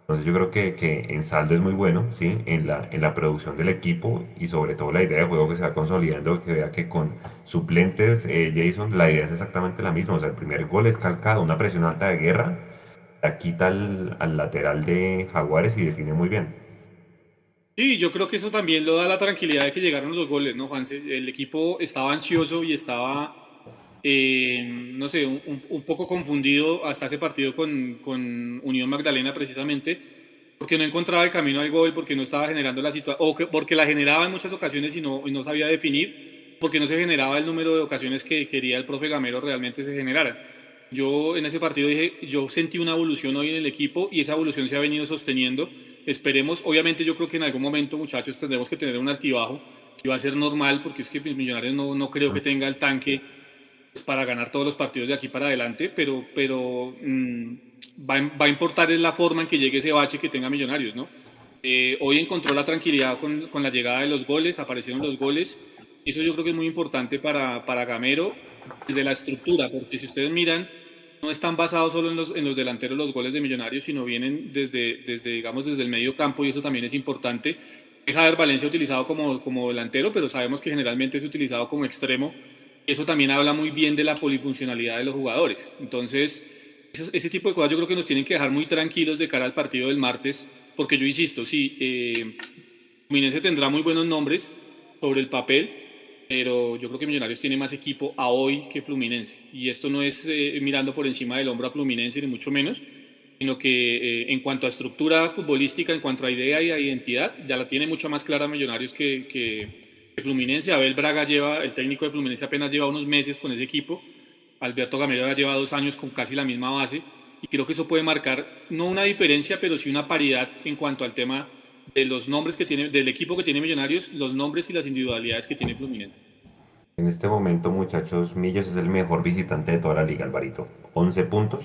Entonces yo creo que, que, en saldo es muy bueno, ¿sí? En la, en la producción del equipo y sobre todo la idea de juego que se va consolidando, que vea que con suplentes, eh, Jason, la idea es exactamente la misma. O sea, el primer gol es calcado, una presión alta de guerra, la quita al, al lateral de Jaguares y define muy bien. Sí, yo creo que eso también lo da la tranquilidad de que llegaron los goles, ¿no, Juanse? El equipo estaba ansioso y estaba eh, no sé, un, un, poco confundido hasta ese partido con, con, Unión Magdalena precisamente, porque no encontraba el camino al gol, porque no estaba generando la situación, o que, porque la generaba en muchas ocasiones y no, y no sabía definir, porque no se generaba el número de ocasiones que quería el profe Gamero realmente se generara. Yo en ese partido dije, yo sentí una evolución hoy en el equipo y esa evolución se ha venido sosteniendo. Esperemos, obviamente yo creo que en algún momento muchachos tendremos que tener un altibajo, que va a ser normal, porque es que Millonarios no, no creo que tenga el tanque para ganar todos los partidos de aquí para adelante, pero, pero mm, va, va, a importar la forma en que llegue ese bache que tenga Millonarios, ¿no? Eh, hoy encontró la tranquilidad con, con, la llegada de los goles, aparecieron los goles, eso yo creo que es muy importante para, para Gamero desde la estructura, porque si ustedes miran, no están basados solo en los, en los delanteros los goles de Millonarios, sino vienen desde, desde, digamos, desde el medio campo y eso también es importante. Deja ver Valencia utilizado como, como delantero, pero sabemos que generalmente es utilizado como extremo eso también habla muy bien de la polifuncionalidad de los jugadores. Entonces, ese tipo de cosas yo creo que nos tienen que dejar muy tranquilos de cara al partido del martes, porque yo insisto, sí, eh, Fluminense tendrá muy buenos nombres sobre el papel, pero yo creo que Millonarios tiene más equipo a hoy que Fluminense. Y esto no es eh, mirando por encima del hombro a Fluminense, ni mucho menos, sino que eh, en cuanto a estructura futbolística, en cuanto a idea y a identidad, ya la tiene mucho más clara Millonarios que, que Fluminense. Abel Braga lleva, el técnico de Fluminense apenas lleva unos meses con ese equipo. Alberto Gamero ya lleva dos años con casi la misma base. Y creo que eso puede marcar no una diferencia, pero sí una paridad en cuanto al tema de los nombres que tiene, del equipo que tiene Millonarios, los nombres y las individualidades que tiene Fluminense. En este momento, muchachos, Millos es el mejor visitante de toda la liga, Alvarito. 11 puntos.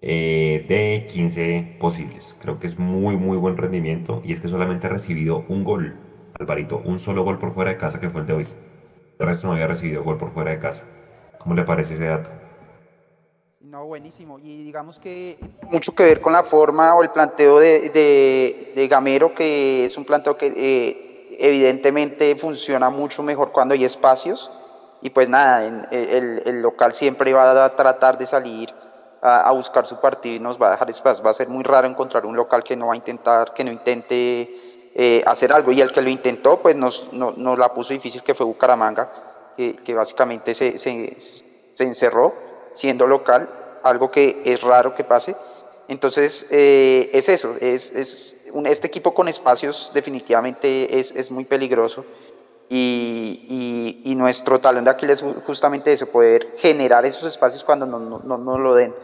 eh, de 15 posibles. Creo que es muy, muy buen rendimiento y es que solamente ha recibido un gol, Alvarito, un solo gol por fuera de casa que fue el de hoy. El resto no había recibido gol por fuera de casa. ¿Cómo le parece ese dato? No, buenísimo. Y digamos que mucho que ver con la forma o el planteo de, de, Gamero, que es un planteo que eh, evidentemente funciona mucho mejor cuando hay espacios. Y pues nada, el, el local siempre va a tratar de salir a, buscar su partido y nos va a dejar espacio. Va a ser muy raro encontrar un local que no va a intentar, que no intente eh, hacer algo. Y el que lo intentó, pues nos, nos, la puso difícil, que fue Bucaramanga, que, que básicamente se, se, se, encerró siendo local, algo que es raro que pase. Entonces, eh, es eso, es, es un, este equipo con espacios definitivamente es, es muy peligroso. Y, y, nuestro talón de Aquiles es justamente eso, poder generar esos espacios cuando no, no, no, lo den.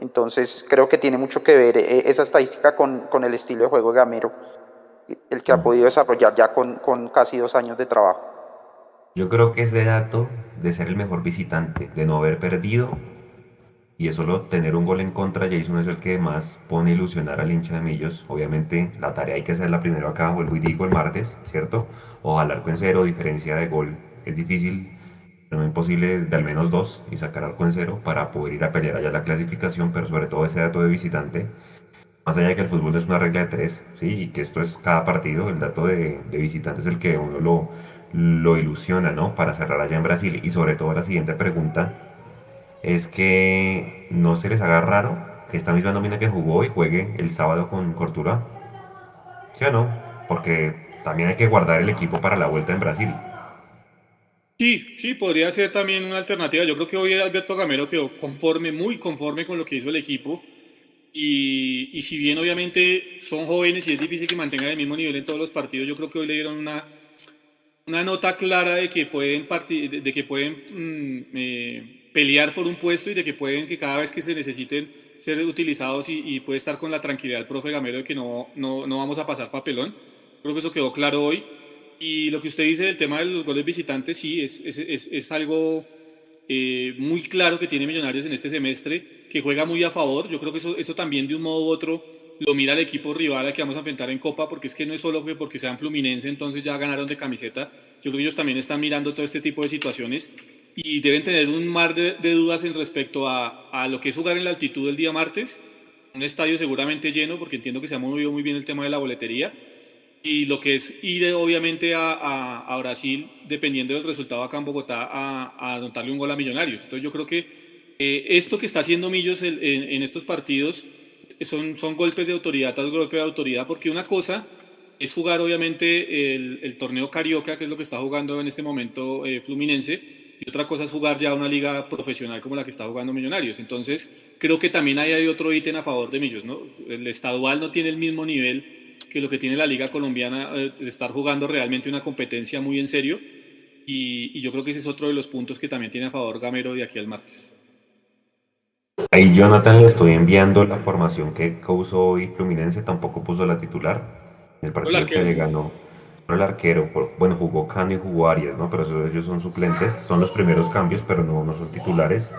Entonces creo que tiene mucho que ver eh, esa estadística con, con, el estilo de juego de Gamero, que ha podido desarrollar ya con, con casi dos años de trabajo. Yo creo que ese dato de ser el mejor visitante, de no haber perdido, y de solo tener un gol en contra, Jason es el que más pone a ilusionar al hincha de Millos. Obviamente la tarea hay que hacerla primero acá, vuelvo y digo el martes, ¿cierto? Ojalá arco en cero, diferencia de gol es difícil, no imposible de al menos dos y sacar arco en cero para poder ir a pelear allá la clasificación, pero sobre todo ese dato de visitante. Más allá de que el fútbol es una regla de tres, ¿sí? Y que esto es cada partido, el dato de, de visitante es el que uno lo, lo ilusiona, ¿no? Para cerrar allá en Brasil. Y sobre todo la siguiente pregunta es que no se les haga raro que esta misma nómina que jugó hoy juegue el sábado con Cortura. ¿Sí o no? Porque también hay que guardar el equipo para la vuelta en Brasil. Sí, sí, podría ser también una alternativa. Yo creo que hoy Alberto Gamero quedó conforme, muy conforme con lo que hizo el equipo. Y, y, si bien obviamente son jóvenes y es difícil que mantengan el mismo nivel en todos los partidos, yo creo que hoy le dieron una, una nota clara de que pueden, de, que pueden mm, eh, pelear por un puesto y de que pueden que cada vez que se necesiten ser utilizados y, y puede estar con la tranquilidad el profe Gamero de que no, no, no vamos a pasar papelón. Creo que eso quedó claro hoy. Y lo que usted dice del tema de los goles visitantes, sí, es, es, es, algo eh, muy claro que tiene Millonarios en este semestre, que juega muy a favor. Yo creo que eso, eso también de un modo u otro lo mira el equipo rival a que vamos a enfrentar en Copa, porque es que no es solo que porque sean Fluminense, entonces ya ganaron de camiseta. Yo creo que ellos también están mirando todo este tipo de situaciones y deben tener un mar de, de dudas en respecto a, a, lo que es jugar en la altitud el día martes. Un estadio seguramente lleno, porque entiendo que se ha movido muy bien el tema de la boletería y lo que es ir obviamente a, a, Brasil, dependiendo del resultado acá en Bogotá, a, a, anotarle un gol a Millonarios. Entonces yo creo que eh, esto que está haciendo Millos en, estos partidos son, golpes de autoridad tras golpe de autoridad, porque una cosa es jugar obviamente el, torneo Carioca, que es lo que está jugando en este momento eh, Fluminense, y otra cosa es jugar ya una liga profesional como la que está jugando Millonarios. Entonces creo que también ahí hay otro ítem a favor de Millos. ¿no? El estadual no tiene el mismo nivel que lo que tiene la liga colombiana eh, de estar jugando realmente una competencia muy en serio y, yo creo que ese es otro de los puntos que también tiene a favor Gamero de aquí al martes. Ahí Jonathan le estoy enviando la formación que causó hoy Fluminense, tampoco puso la titular. El partido que le ganó el arquero, bueno, jugó Cano y jugó Arias, ¿no? Pero ellos son suplentes, son los primeros cambios, pero no, no son titulares.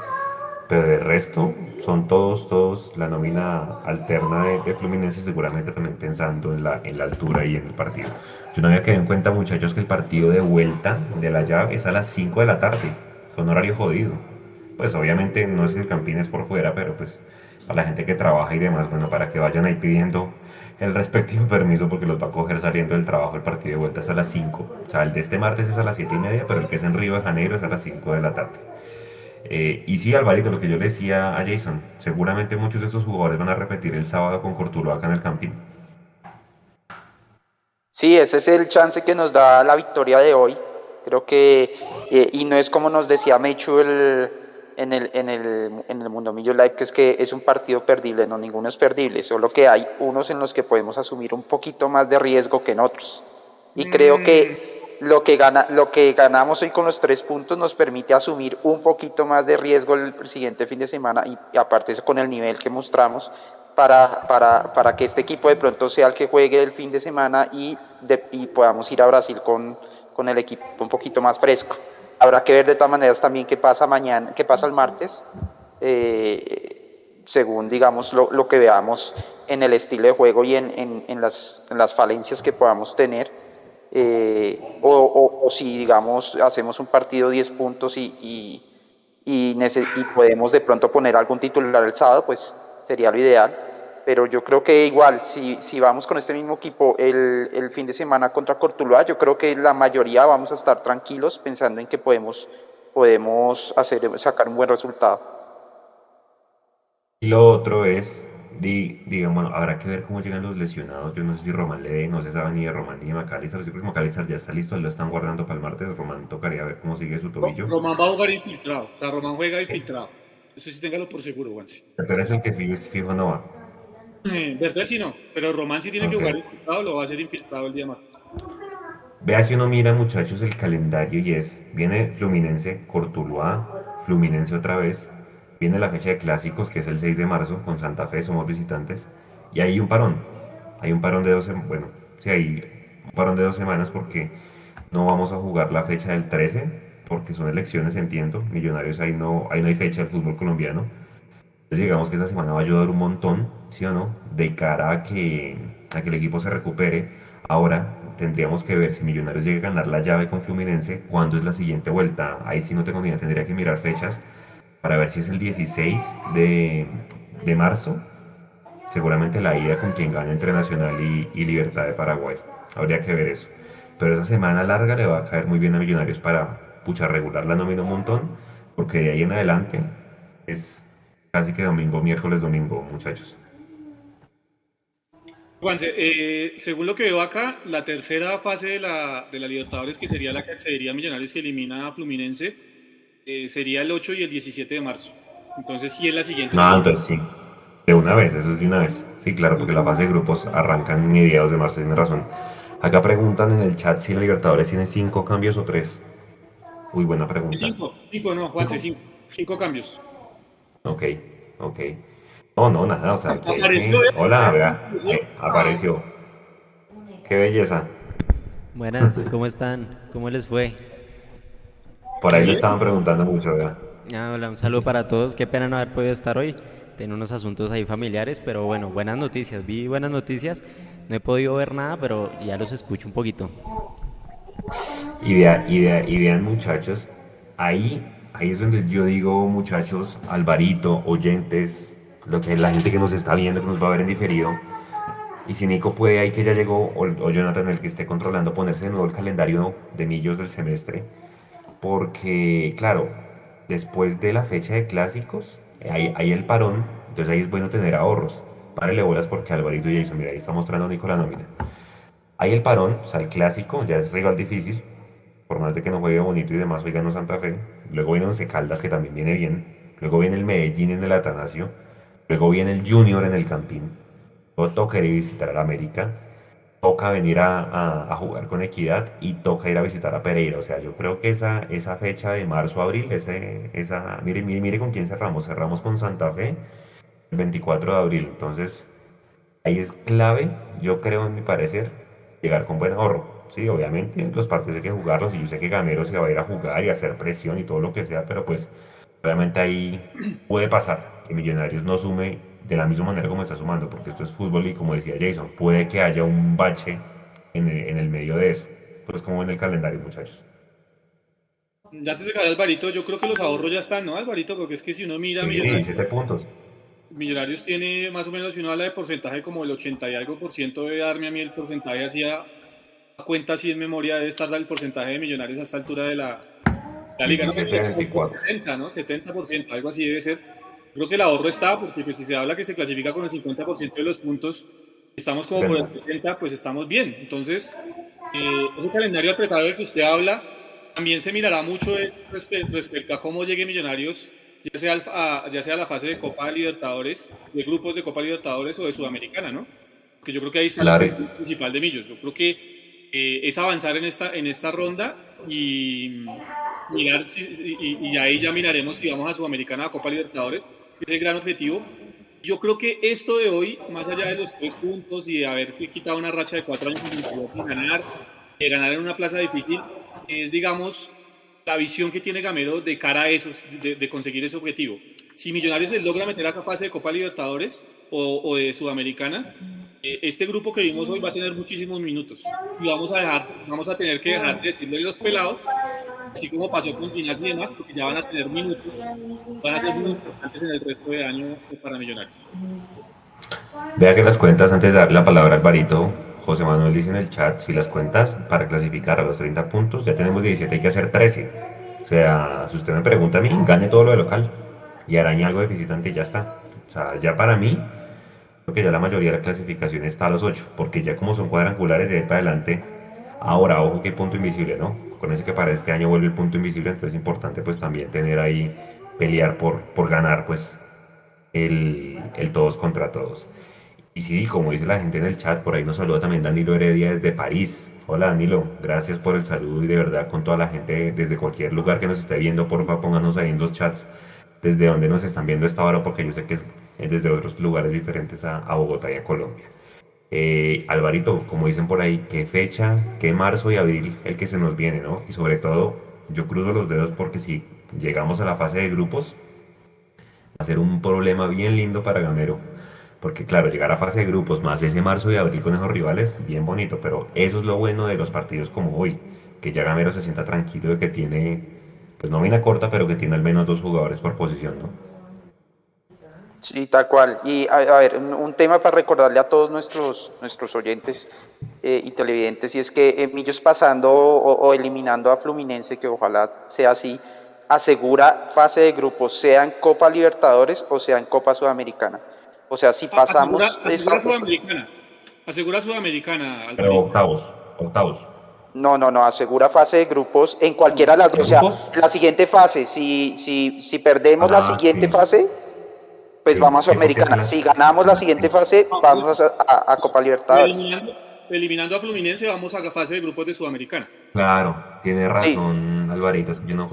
Pero de resto, son todos, todos la nómina alterna de, Fluminense, seguramente también pensando en la, en la altura y en el partido. Yo no había quedado en cuenta, muchachos, que el partido de vuelta de la llave es a las 5 de la tarde. Son horario jodido. Pues obviamente no es el Campines por fuera, pero pues para la gente que trabaja y demás, bueno, para que vayan ahí pidiendo el respectivo permiso porque los va a coger saliendo del trabajo el partido de vuelta es a las 5. O sea, el de este martes es a las 7 y media, pero el que es en Río de Janeiro es a las 5 de la tarde. Eh, y sí, Alvarito, lo que yo le decía a Jason, seguramente muchos de esos jugadores van a repetir el sábado con Cortulo acá en el Campín. Sí, ese es el chance que nos da la victoria de hoy. Creo que, eh, y no es como nos decía Mechu el, en, el, en, el, en el Mundo Millo Live, que es que es un partido perdible, no, ninguno es perdible, solo que hay unos en los que podemos asumir un poquito más de riesgo que en otros. Y creo que mm lo que, gana, lo que ganamos hoy con los tres puntos nos permite asumir un poquito más de riesgo el siguiente fin de semana y, aparte con el nivel que mostramos para, para, para, que este equipo de pronto sea el que juegue el fin de semana y, y podamos ir a Brasil con, con el equipo un poquito más fresco. Habrá que ver de todas maneras también qué pasa mañana, qué pasa el martes. Eh, según digamos lo, que veamos en el estilo de juego y en, las, falencias que podamos tener. Eh, o, si digamos hacemos un partido 10 puntos y, y, podemos de pronto poner algún titular el sábado, pues sería lo ideal. Pero yo creo que igual, si, si vamos con este mismo equipo el, el fin de semana contra Cortuluá, yo creo que la mayoría vamos a estar tranquilos pensando en que podemos, podemos hacer, sacar un buen resultado. Y lo otro es, digamos, bueno, habrá que ver cómo llegan los lesionados. Yo no sé si Román le no se sabe ni de Román ni de Macalister. Yo creo que Macalister ya está listo, lo están guardando para el martes. Román tocaría ver cómo sigue su tobillo. Román va a jugar infiltrado, o sea, Román juega infiltrado. Eso sí, téngalo por seguro, Juanse. Pero es el que fijo, no va. Eh, Verdad sí no, pero Román sí tiene que jugar infiltrado, lo va a hacer infiltrado el día martes. Vea que uno mira, muchachos, el calendario y es, viene Fluminense, Cortuluá, Fluminense otra vez, Viene la fecha de clásicos, que es el 6 de marzo, con Santa Fe, somos visitantes. Y hay un parón. Hay un parón de dos semanas. Bueno, sí, hay un parón de dos semanas porque no vamos a jugar la fecha del 13, porque son elecciones, entiendo. Millonarios, ahí no, ahí no hay fecha del fútbol colombiano. Entonces, digamos que esa semana va a ayudar un montón, ¿sí o no? De cara a que, a que el equipo se recupere. Ahora tendríamos que ver si Millonarios llega a ganar la llave con Fluminense, cuándo es la siguiente vuelta. Ahí sí no tengo ni idea, tendría que mirar fechas para ver si es el 16 de, de marzo. Seguramente la ida con quien gane entre Nacional y, y, Libertad de Paraguay. Habría que ver eso. Pero esa semana larga le va a caer muy bien a Millonarios para pucha regular la nómina un montón, porque de ahí en adelante es casi que domingo, miércoles, domingo, muchachos. Juanse, eh, según lo que veo acá, la tercera fase de la, de la Libertadores, que sería la que accedería a Millonarios y elimina a Fluminense, eh, sería el 8 y el 17 de marzo. Entonces sí es la siguiente. No, entonces sí. De una vez, eso es de una vez. Sí, claro, porque la fase de grupos arrancan mediados de marzo, tiene razón. Acá preguntan en el chat si la Libertadores tiene cinco cambios o tres. Uy, buena pregunta. Cinco, cinco no, Juanse, cinco, cinco cambios. Ok, ok. No, no, nada, o sea, apareció, hola, vea, eh, apareció. Qué belleza. Buenas, ¿cómo están? ¿Cómo les fue? Por ahí le estaban preguntando mucho, ¿verdad? Ah, hola, un saludo para todos. Qué pena no haber podido estar hoy. Tengo unos asuntos ahí familiares, pero bueno, buenas noticias. Vi buenas noticias. No he podido ver nada, pero ya los escucho un poquito. Y vean, y y vean muchachos, ahí, ahí es donde yo digo, muchachos, Alvarito, oyentes, lo que la gente que nos está viendo, que nos va a ver en diferido. Y si Nico puede, ahí que ya llegó, o, o Jonathan, el que esté controlando, ponerse de nuevo el calendario de millos del semestre porque, claro, después de la fecha de clásicos, hay, el parón, entonces ahí es bueno tener ahorros. Párele bolas porque Alvarito y Jason, mira, ahí está mostrando Nico la nómina. Hay el parón, o sea, el clásico, ya es rival difícil, por más de que no juegue bonito y demás, hoy ganó Santa Fe. Luego viene Once Caldas, que también viene bien. Luego viene el Medellín en el Atanasio. Luego viene el Junior en el Campín. Luego toca ir a visitar al América toca venir a, jugar con Equidad y toca ir a visitar a Pereira. O sea, yo creo que esa, esa fecha de marzo-abril, ese, esa, mire, mire, mire con quién cerramos. Cerramos con Santa Fe el 24 de abril. Entonces, ahí es clave, yo creo, en mi parecer, llegar con buen ahorro. Sí, obviamente los partidos hay que jugarlos y yo sé que Gamero se va a ir a jugar y a hacer presión y todo lo que sea, pero pues obviamente ahí puede pasar que Millonarios no sume de la misma manera como está sumando, porque esto es fútbol y como decía Jason, puede que haya un bache en el, medio de eso. Pues como en el calendario, muchachos. Ya te se cae Alvarito, yo creo que los ahorros ya están, ¿no, Alvarito? Porque es que si uno mira... Millonarios, puntos. Millonarios tiene más o menos, si uno habla de porcentaje, como el 80 y algo por ciento debe darme a mí el porcentaje así a, cuenta así en memoria debe estar el porcentaje de Millonarios a esta altura de la, la liga. 70, ¿no? 70%, algo así debe ser Creo que el ahorro está, porque pues, si se habla que se clasifica con el 50% de los puntos, estamos como por el 70, pues estamos bien. Entonces, eh, ese calendario apretado del que usted habla, también se mirará mucho respecto a cómo llegue Millonarios, ya sea, a, ya sea la fase de Copa Libertadores, de grupos de Copa Libertadores o de Sudamericana, ¿no? Porque yo creo que ahí está la principal de Millos. Yo creo que eh, es avanzar en esta, en esta ronda y mirar y, y, ahí ya miraremos si vamos a Sudamericana a Copa Libertadores es el gran objetivo. Yo creo que esto de hoy, más allá de los tres puntos y de haber quitado una racha de cuatro años sin ganar, ganar en una plaza difícil, es, digamos, la visión que tiene Gamero de cara a eso, de, conseguir ese objetivo. si Millonarios logra meter a fase de Copa Libertadores o, de Sudamericana, eh, este grupo que vimos hoy va a tener muchísimos minutos y vamos a dejar, vamos a tener que dejar de decirle los pelados, así como pasó con Ginas y demás, porque ya van a tener minutos, van a ser muy importantes en el resto de año para Millonarios. Vea que las cuentas, antes de darle la palabra al Barito, José Manuel dice en el chat, si las cuentas para clasificar a los 30 puntos, ya tenemos 17, hay que hacer 13. O sea, si usted me pregunta a mí, gane todo lo de local y araña algo de visitante y ya está. O sea, ya para mí, que ya la mayoría de la clasificación está a los 8, porque ya como son cuadrangulares de ahí para adelante, ahora ojo que punto invisible, ¿no? Con ese que para este año vuelve el punto invisible, entonces es importante pues también tener ahí, pelear por, por ganar pues el, todos contra todos. Y sí, como dice la gente en el chat, por ahí nos saluda también Danilo Heredia desde París. Hola Danilo, gracias por el saludo y de verdad con toda la gente desde cualquier lugar que nos esté viendo, porfa pónganos ahí en los chats desde donde nos están viendo esta hora, porque yo sé que es desde otros lugares diferentes a, Bogotá y a Colombia. Eh, Alvarito, como dicen por ahí, qué fecha, qué marzo y abril el que se nos viene, ¿no? Y sobre todo, yo cruzo los dedos porque si llegamos a la fase de grupos, va a ser un problema bien lindo para Gamero porque claro, llegar a fase de grupos más ese marzo y abril con esos rivales, bien bonito, pero eso es lo bueno de los partidos como hoy, que ya Gamero se sienta tranquilo de que tiene, pues nómina corta, pero que tiene al menos dos jugadores por posición, ¿no? Sí, tal cual. Y a, ver, un, tema para recordarle a todos nuestros, nuestros oyentes eh, y televidentes, y es que eh, Millos pasando o, eliminando a Fluminense, que ojalá sea así, asegura fase de grupos, sea en Copa Libertadores o sea en Copa Sudamericana. O sea, si pasamos... Asegura, Sudamericana. Asegura Sudamericana. Pero octavos, octavos. No, no, no, asegura fase de grupos en cualquiera de las dos. O sea, la siguiente fase, si, si, si perdemos la ah, siguiente fase, pues vamos a Sudamericana. Si ganamos la siguiente fase, vamos a, a Copa Libertadores eliminando a Fluminense, vamos a la fase de grupos de Sudamericana. Claro, tiene razón Alvarito. Yo no,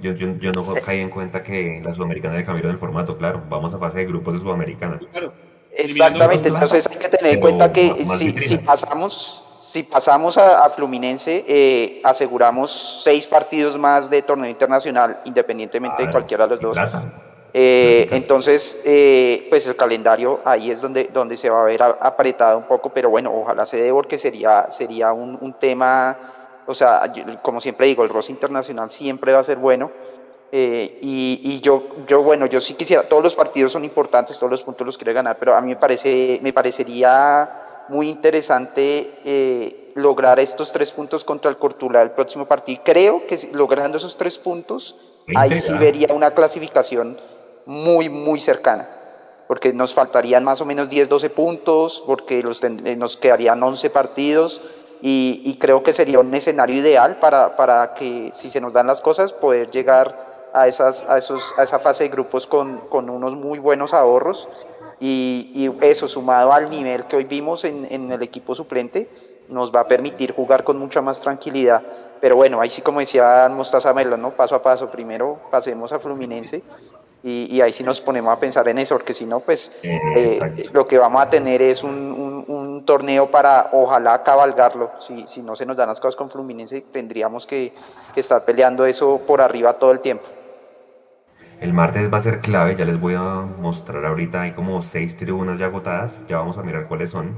yo, yo, no caí en cuenta que la Sudamericana le cambiaron el formato, claro. Vamos a fase de grupos de Sudamericana. Claro. Exactamente, entonces hay que tener en cuenta que si, si, pasamos si pasamos a, Fluminense, eh, aseguramos seis partidos más de torneo internacional, independientemente de cualquiera de los dos. Eh, entonces, eh, pues el calendario ahí es donde, donde se va a ver apretado un poco, pero bueno, ojalá se dé porque sería, sería un, un tema, o sea, como siempre digo, el ROS internacional siempre va a ser bueno. Eh, y, y, yo, yo, bueno, yo sí quisiera, todos los partidos son importantes, todos los puntos los quiere ganar, pero a mí me, parece, me parecería muy interesante lograr estos tres puntos contra el Cortula el próximo partido. Creo que logrando esos tres puntos, ahí sí vería una clasificación muy, muy cercana, porque nos faltarían más o menos 10, 12 puntos, porque los, eh, nos quedarían 11 partidos y, creo que sería un escenario ideal para, para, que si se nos dan las cosas poder llegar a, esas, a, esos, a esa fase de grupos con, con unos muy buenos ahorros y, y, eso sumado al nivel que hoy vimos en, en el equipo suplente nos va a permitir jugar con mucha más tranquilidad pero bueno, ahí sí como decía Mostaza Melo, ¿no? paso a paso, primero pasemos a Fluminense y, ahí sí nos ponemos a pensar en eso, porque si no, pues eh, lo que vamos a tener es un, un, torneo para ojalá cabalgarlo. Si, si, no se nos dan las cosas con Fluminense, tendríamos que, que, estar peleando eso por arriba todo el tiempo. El martes va a ser clave, ya les voy a mostrar ahorita, hay como seis tribunas ya agotadas, ya vamos a mirar cuáles son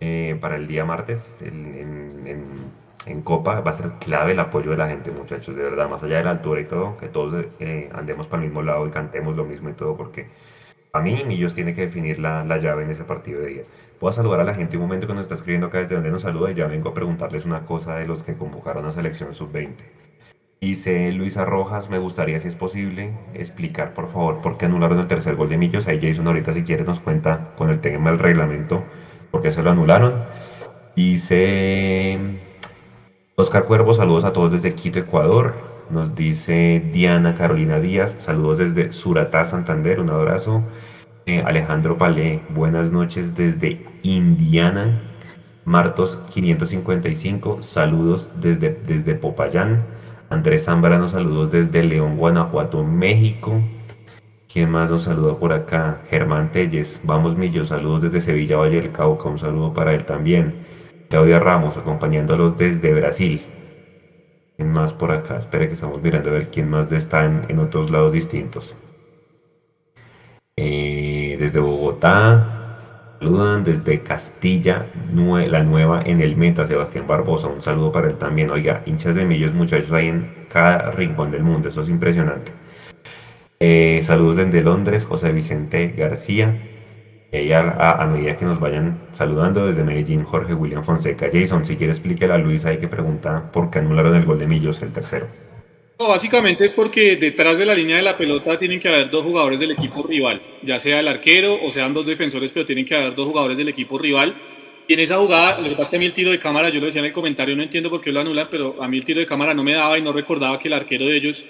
eh, para el día martes en, en en Copa va a ser clave el apoyo de la gente, muchachos, de verdad, más allá de la altura y todo, que todos eh, andemos para el mismo lado y cantemos lo mismo y todo, porque a mí ellos tienen que definir la, la, llave en ese partido de día. Puedo saludar a la gente un momento que nos está escribiendo acá desde donde nos saluda y ya vengo a preguntarles una cosa de los que convocaron a selección sub-20. Dice Luisa Rojas, me gustaría, si es posible, explicar por favor por qué anularon el tercer gol de Millos. Ahí Jason ahorita si quiere nos cuenta con el tema del reglamento por qué se lo anularon. Dice Oscar Cuervo, saludos a todos desde Quito, Ecuador. Nos dice Diana Carolina Díaz, saludos desde Suratá, Santander, un abrazo. Eh, Alejandro Palé, buenas noches desde Indiana. Martos 555, saludos desde, desde Popayán. Andrés Zambrano, saludos desde León, Guanajuato, México. ¿Quién más nos saluda por acá? Germán Telles, vamos Millo, saludos desde Sevilla, Valle del Cauca, un saludo para él también. Claudia Ramos acompañándolos desde Brasil. ¿Quién más por acá? Espere que estamos mirando a ver quién más está en, otros lados distintos. Desde Bogotá, saludan desde Castilla, la nueva en el Meta, Sebastián Barbosa. Un saludo para él también. Oiga, hinchas de millos, muchachos, hay en cada rincón del mundo. Eso es impresionante. Eh, saludos desde Londres, José Vicente García. Y a, medida que nos vayan saludando desde Medellín, Jorge William Fonseca. Jason, si quiere explíquele a Luis ahí que pregunta por qué anularon el gol de Millos, el tercero. No, básicamente es porque detrás de la línea de la pelota tienen que haber dos jugadores del equipo rival, ya sea el arquero o sean dos defensores, pero tienen que haber dos jugadores del equipo rival. Y en esa jugada, lo que pasa es que a mí el tiro de cámara, yo lo decía en el comentario, no entiendo por qué lo anulan, pero a mí el tiro de cámara no me daba y no recordaba que el arquero de ellos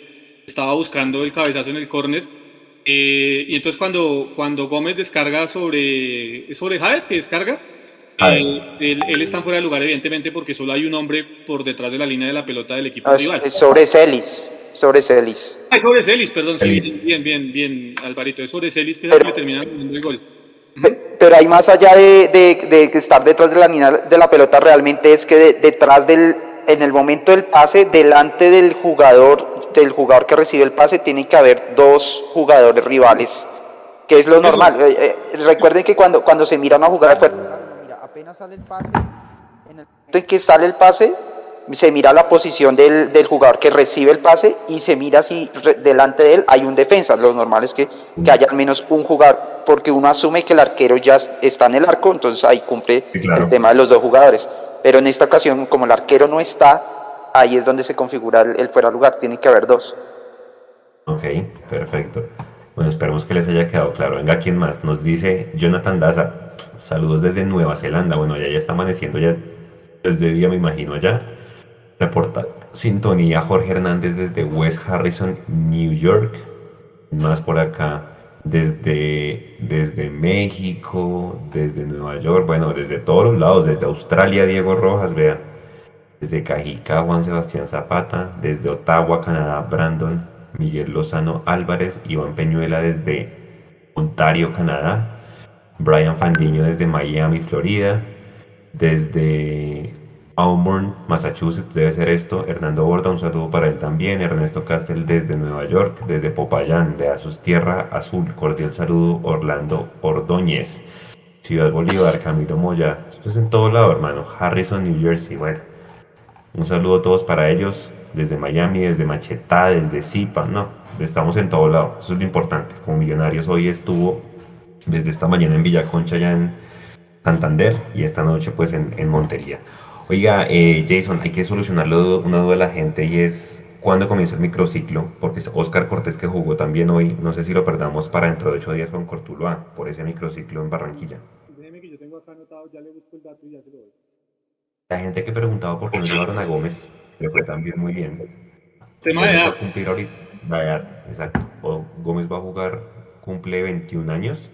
estaba buscando el cabezazo en el córner. Eh, y entonces cuando, cuando Gómez descarga sobre, sobre Javier, que descarga, él, está fuera de lugar, evidentemente, porque solo hay un hombre por detrás de la línea de la pelota del equipo rival. Es sobre Celis. Sobre Celis. Ah, sobre Celis, perdón. Sí, bien, bien, bien, Alvarito. Es sobre Celis que es el que termina el gol. Pero hay más allá de, de, estar detrás de la línea de la pelota, realmente es que detrás del, en el momento del pase, delante del jugador, del jugador que recibe el pase, tiene que haber dos jugadores rivales, que es lo normal. Eh, eh, recuerden que cuando, cuando se mira una jugada de fuerte apenas sale el pase, en el momento en que sale el pase, se mira la posición del, del, jugador que recibe el pase y se mira si delante de él hay un defensa. Lo normal es que, que, haya al menos un jugador, porque uno asume que el arquero ya está en el arco, entonces ahí cumple el tema de los dos jugadores. Pero en esta ocasión, como el arquero no está, ahí es donde se configura el, fuera lugar, tiene que haber dos. Ok, perfecto. Bueno, esperemos que les haya quedado claro. Venga, ¿quién más? Nos dice Jonathan Daza. Saludos desde Nueva Zelanda. Bueno, ya, ya está amaneciendo ya desde día, me imagino allá. Reporta sintonía Jorge Hernández desde West Harrison, New York. Más por acá desde, desde México, desde Nueva York, bueno, desde todos los lados, desde Australia, Diego Rojas, vea. Desde Cajica, Juan Sebastián Zapata, desde Ottawa, Canadá, Brandon, Miguel Lozano Álvarez, Iván Peñuela desde Ontario, Canadá, Brian Fandiño desde Miami, Florida, desde Auburn, Massachusetts, debe ser esto, Hernando Borda, un saludo para él también, Ernesto Castel desde Nueva York, desde Popayán, de Asus Tierra Azul, cordial saludo, Orlando Ordóñez, Ciudad Bolívar, Camilo Moya, esto es en todo lado, hermano, Harrison, New Jersey, bueno, un saludo a todos para ellos, desde Miami, desde Machetá, desde Zipa, no, estamos en todo lado, eso es lo importante, como Millonarios hoy estuvo desde esta mañana en Villaconcha, ya en Santander, y esta noche pues en, Montería. Oiga, eh, Jason, hay que solucionarlo una duda de la gente y es cuándo comienza el microciclo, porque es Oscar Cortés que jugó también hoy, no sé si lo perdamos para dentro de ocho días con Cortuloa, por ese microciclo en Barranquilla. La gente que preguntaba por qué no llevaron a Gómez, le fue también muy bien. Tema de edad. cumplir ahorita, exacto. Gómez va a jugar, cumple 21 años,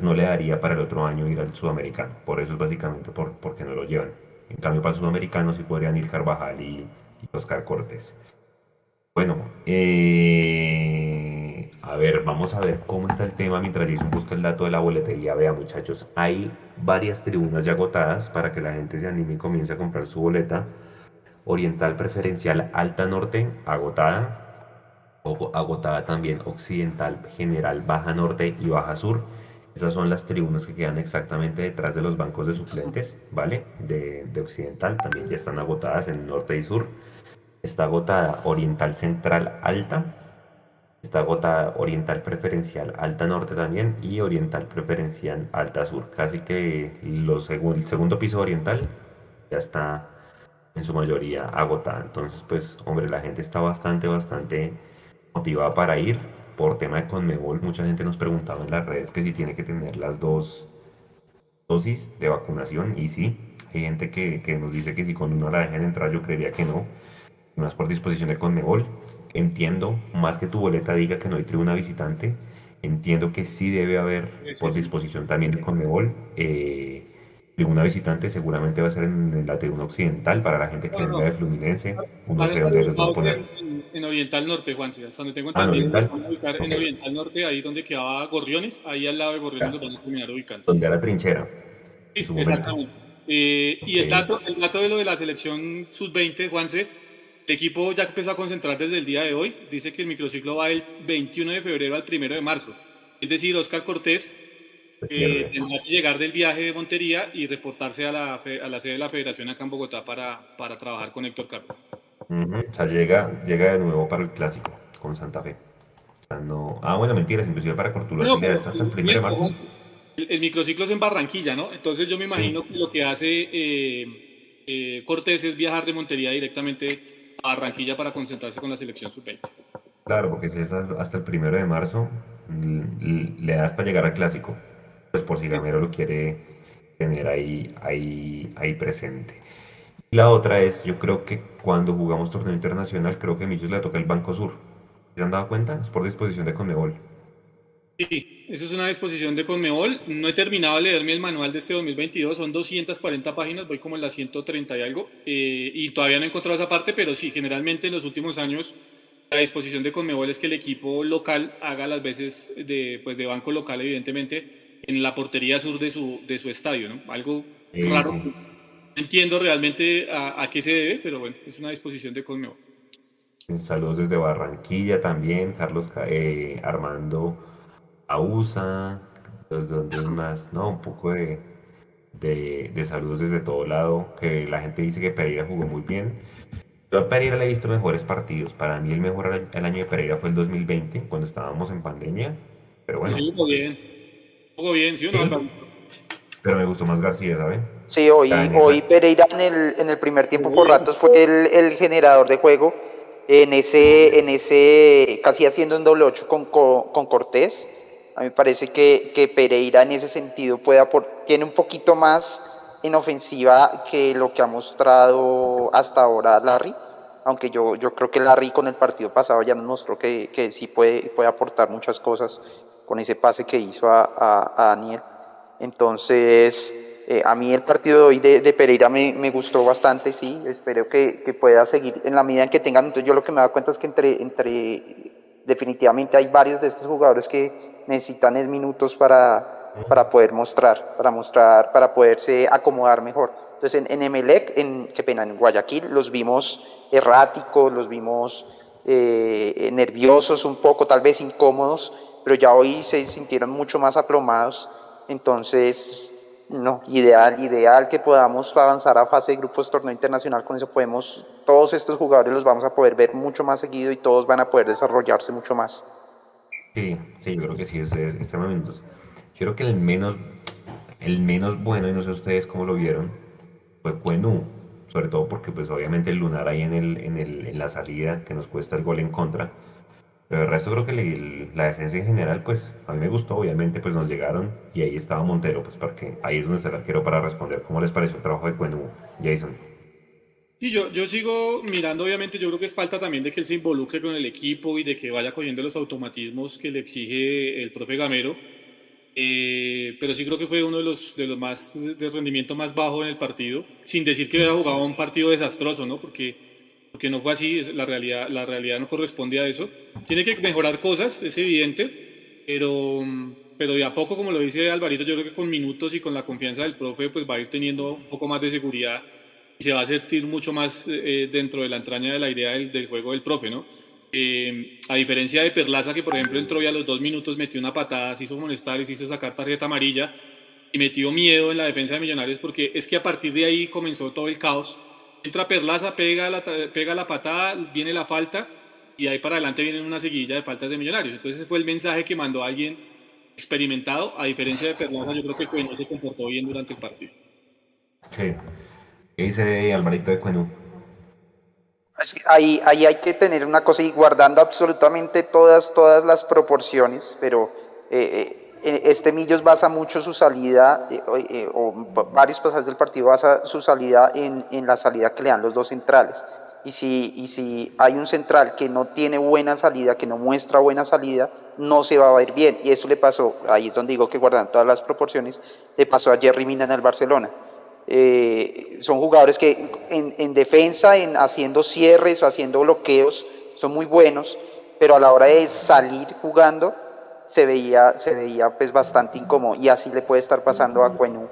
no le daría para el otro año ir al sudamericano. Por eso es básicamente por, porque no lo llevan. En cambio, para el sudamericano sí podrían ir Carvajal y, Oscar Cortés. Bueno, eh, a ver, vamos a ver cómo está el tema mientras Jason busca el dato de la boletería. Vea, muchachos, hay varias tribunas ya agotadas para que la gente se anime y comience a comprar su boleta. Oriental preferencial Alta Norte, agotada. Agotada también Occidental General Baja Norte y Baja Sur esas son las tribunas que quedan exactamente detrás de los bancos de suplentes, ¿vale? De, Occidental, también ya están agotadas en norte y sur. Está agotada Oriental Central Alta, está agotada Oriental Preferencial Alta Norte también y Oriental Preferencial Alta Sur. Casi que los el segundo piso oriental ya está en su mayoría agotada. Entonces, pues, hombre, la gente está bastante, bastante motivada para ir por tema de Conmebol, mucha gente nos preguntaba en las redes que si tiene que tener las dos dosis de vacunación y sí, hay gente que, que nos dice que si con una la dejan entrar, yo creería que no, es por disposición de Conmebol. Entiendo, más que tu boleta diga que no hay tribuna visitante, entiendo que sí debe haber por disposición también de Conmebol. Eh, tribuna visitante seguramente va a ser en la tribuna occidental para la gente que venga de Fluminense. Uno sé dónde les va a poner. En, Oriental Norte, Juan, hasta donde tengo ah, entendido, ah, a ubicar en Oriental Norte, ahí donde quedaba Gorriones, ahí al lado de Gorriones lo van a terminar ubicando. Donde era trinchera. Sí, exactamente. Eh, y el, dato, el dato de lo de la selección sub-20, Juanse, el equipo ya empezó a concentrar desde el día de hoy. Dice que el microciclo va del 21 de febrero al 1 de marzo. Es decir, Oscar Cortés eh, tendrá que llegar del viaje de Montería y reportarse a la, a la sede de la federación acá en Bogotá para, para trabajar con Héctor Carlos. O sea, llega, llega de nuevo para el clásico con Santa Fe. no... Ah, bueno, mentiras, inclusive para Cortuluá no, hasta el primero de marzo. El, microciclo es en Barranquilla, ¿no? Entonces yo me imagino que lo que hace eh, eh, Cortés es viajar de Montería directamente a Barranquilla para concentrarse con la selección sub-20. Claro, porque si es hasta el primero de marzo, le das para llegar al clásico. Pues por si Gamero lo quiere tener ahí, ahí, ahí presente. La otra es, yo creo que cuando jugamos torneo internacional, creo que a Millos le toca el Banco Sur. ¿Se han dado cuenta? Es por disposición de Conmebol. Sí, eso es una disposición de Conmebol. No he terminado de leerme el manual de este 2022, son 240 páginas, voy como en las 130 y algo, eh, y todavía no he encontrado esa parte, pero sí, generalmente en los últimos años la disposición de Conmebol es que el equipo local haga las veces de, pues de banco local, evidentemente, en la portería sur de su, de su estadio, ¿no? Algo raro. No entiendo realmente a, qué se debe, pero bueno, es una disposición de Conmebol. Saludos desde Barranquilla también, Carlos eh, Armando Ausa, los donde más, ¿no? Un poco de, de, saludos desde todo lado, que la gente dice que Pereira jugó muy bien. Yo a Pereira le he visto mejores partidos. Para mí el mejor el año de Pereira fue el 2020, cuando estábamos en pandemia. Pero bueno. Sí, jugó bien. Jugó bien, ¿sí o no, Pero me gustó más García, ¿saben? Sí, hoy, hoy Pereira en el, en el primer tiempo por ratos fue el, el generador de juego. En ese, en ese, casi haciendo un doble ocho con, con Cortés a mí me parece que, que Pereira en ese sentido puede tiene un poquito más en ofensiva que lo que ha mostrado hasta ahora Larry, aunque yo, yo creo que Larry con el partido pasado ya nos mostró que, que sí puede, puede aportar muchas cosas con ese pase que hizo a, a, Daniel. Entonces, eh, a mí el partido de hoy de, Pereira me, me, gustó bastante, sí, espero que, que, pueda seguir en la medida en que tengan, entonces yo lo que me da cuenta es que entre, entre definitivamente hay varios de estos jugadores que necesitan es minutos para, para poder mostrar, para mostrar, para poderse acomodar mejor. Entonces en, en Emelec, en, qué pena, en Guayaquil los vimos erráticos, los vimos eh, nerviosos un poco, tal vez incómodos, pero ya hoy se sintieron mucho más aplomados. Entonces, no, ideal, ideal que podamos avanzar a fase de grupos torneo internacional, con eso podemos, todos estos jugadores los vamos a poder ver mucho más seguido y todos van a poder desarrollarse mucho más. Sí, sí, yo creo que sí, es, es momento Yo creo que el menos, el menos bueno, y no sé ustedes cómo lo vieron, fue Cuenú. Sobre todo porque, pues, obviamente, el lunar ahí en, el, en, el, en la salida, que nos cuesta el gol en contra. Pero el resto creo que la defensa en general, pues, a mí me gustó. Obviamente, pues, nos llegaron y ahí estaba Montero, pues, porque ahí es donde está el arquero para responder. ¿Cómo les pareció el trabajo de Cuenú, Jason? Sí, yo, yo sigo mirando, obviamente, yo creo que es falta también de que él se involucre con el equipo y de que vaya cogiendo los automatismos que le exige el profe Gamero. Eh, pero sí creo que fue uno de los, de los más de rendimiento más bajo en el partido, sin decir que haya jugado un partido desastroso, ¿no? Porque, porque no fue así, la realidad, la realidad no corresponde a eso. Tiene que mejorar cosas, es evidente, pero, pero de a poco, como lo dice Alvarito, yo creo que con minutos y con la confianza del profe, pues va a ir teniendo un poco más de seguridad y se va a sentir mucho más eh, dentro de la entraña de la idea del, juego del profe, ¿no? Eh, a diferencia de Perlaza, que por ejemplo entró y a los dos minutos metió una patada, se hizo molestar se hizo sacar tarjeta amarilla y metió miedo en la defensa de Millonarios porque es que a partir de ahí comenzó todo el caos. Entra Perlaza, pega la, pega la patada, viene la falta y ahí para adelante viene una seguilla de faltas de Millonarios. Entonces ese fue el mensaje que mandó alguien experimentado, a diferencia de Perlaza, yo creo que no se comportó bien durante el partido. Sí. ¿Qué dice Alvarito de Cuenú? Ahí, ahí hay que tener una cosa y guardando absolutamente todas, todas las proporciones, pero eh, eh, este Millos basa mucho su salida, eh, o varios pasajes del partido basa su salida en, la salida que le dan los dos centrales. Y si, y si hay un central que no tiene buena salida, que no muestra buena salida, no se va a ir bien. Y eso le pasó, ahí es donde digo que guardando todas las proporciones, le pasó a Jerry Mina en el Barcelona eh, son jugadores que en, defensa, en haciendo cierres o haciendo bloqueos, son muy buenos, pero a la hora de salir jugando se veía, se veía pues bastante incómodo y así le puede estar pasando a Cuenú.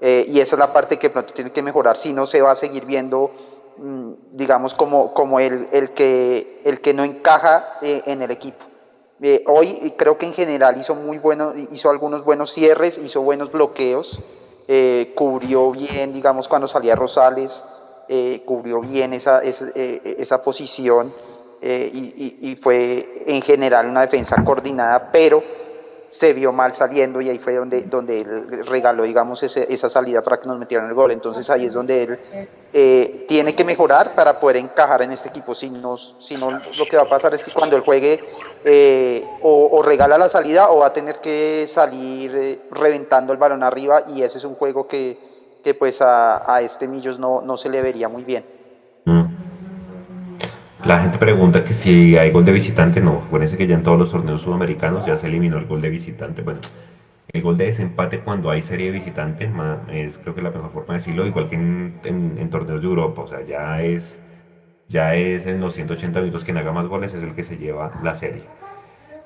Eh, y esa es la parte que pronto tiene que mejorar, si no se va a seguir viendo, mm, digamos, como, como el, el, que, el que no encaja eh, en el equipo. Eh, hoy creo que en general hizo muy bueno, hizo algunos buenos cierres, hizo buenos bloqueos, cubrió bien, digamos, cuando salía Rosales, cubrió bien esa, esa, posición y, y, fue en general una defensa coordinada, pero se vio mal saliendo y ahí fue donde, donde él regaló, digamos, esa salida para que nos metieran el gol. Entonces ahí es donde él eh, tiene que mejorar para poder encajar en este equipo. Si no, si no, lo que va a pasar es que cuando él juegue eh, o, regala la salida o va a tener que salir eh, reventando el balón arriba y ese es un juego que, que pues a, a este Millos no, no se le vería muy bien. Mm. La gente pregunta que si hay gol de visitante, no. Acuérdense que ya en todos los torneos sudamericanos ya se eliminó el gol de visitante. Bueno, el gol de desempate cuando hay serie de visitante es creo que la mejor forma de decirlo, igual que en, torneos de Europa. O sea, ya es, ya es en los 180 minutos quien haga más goles es el que se lleva la serie.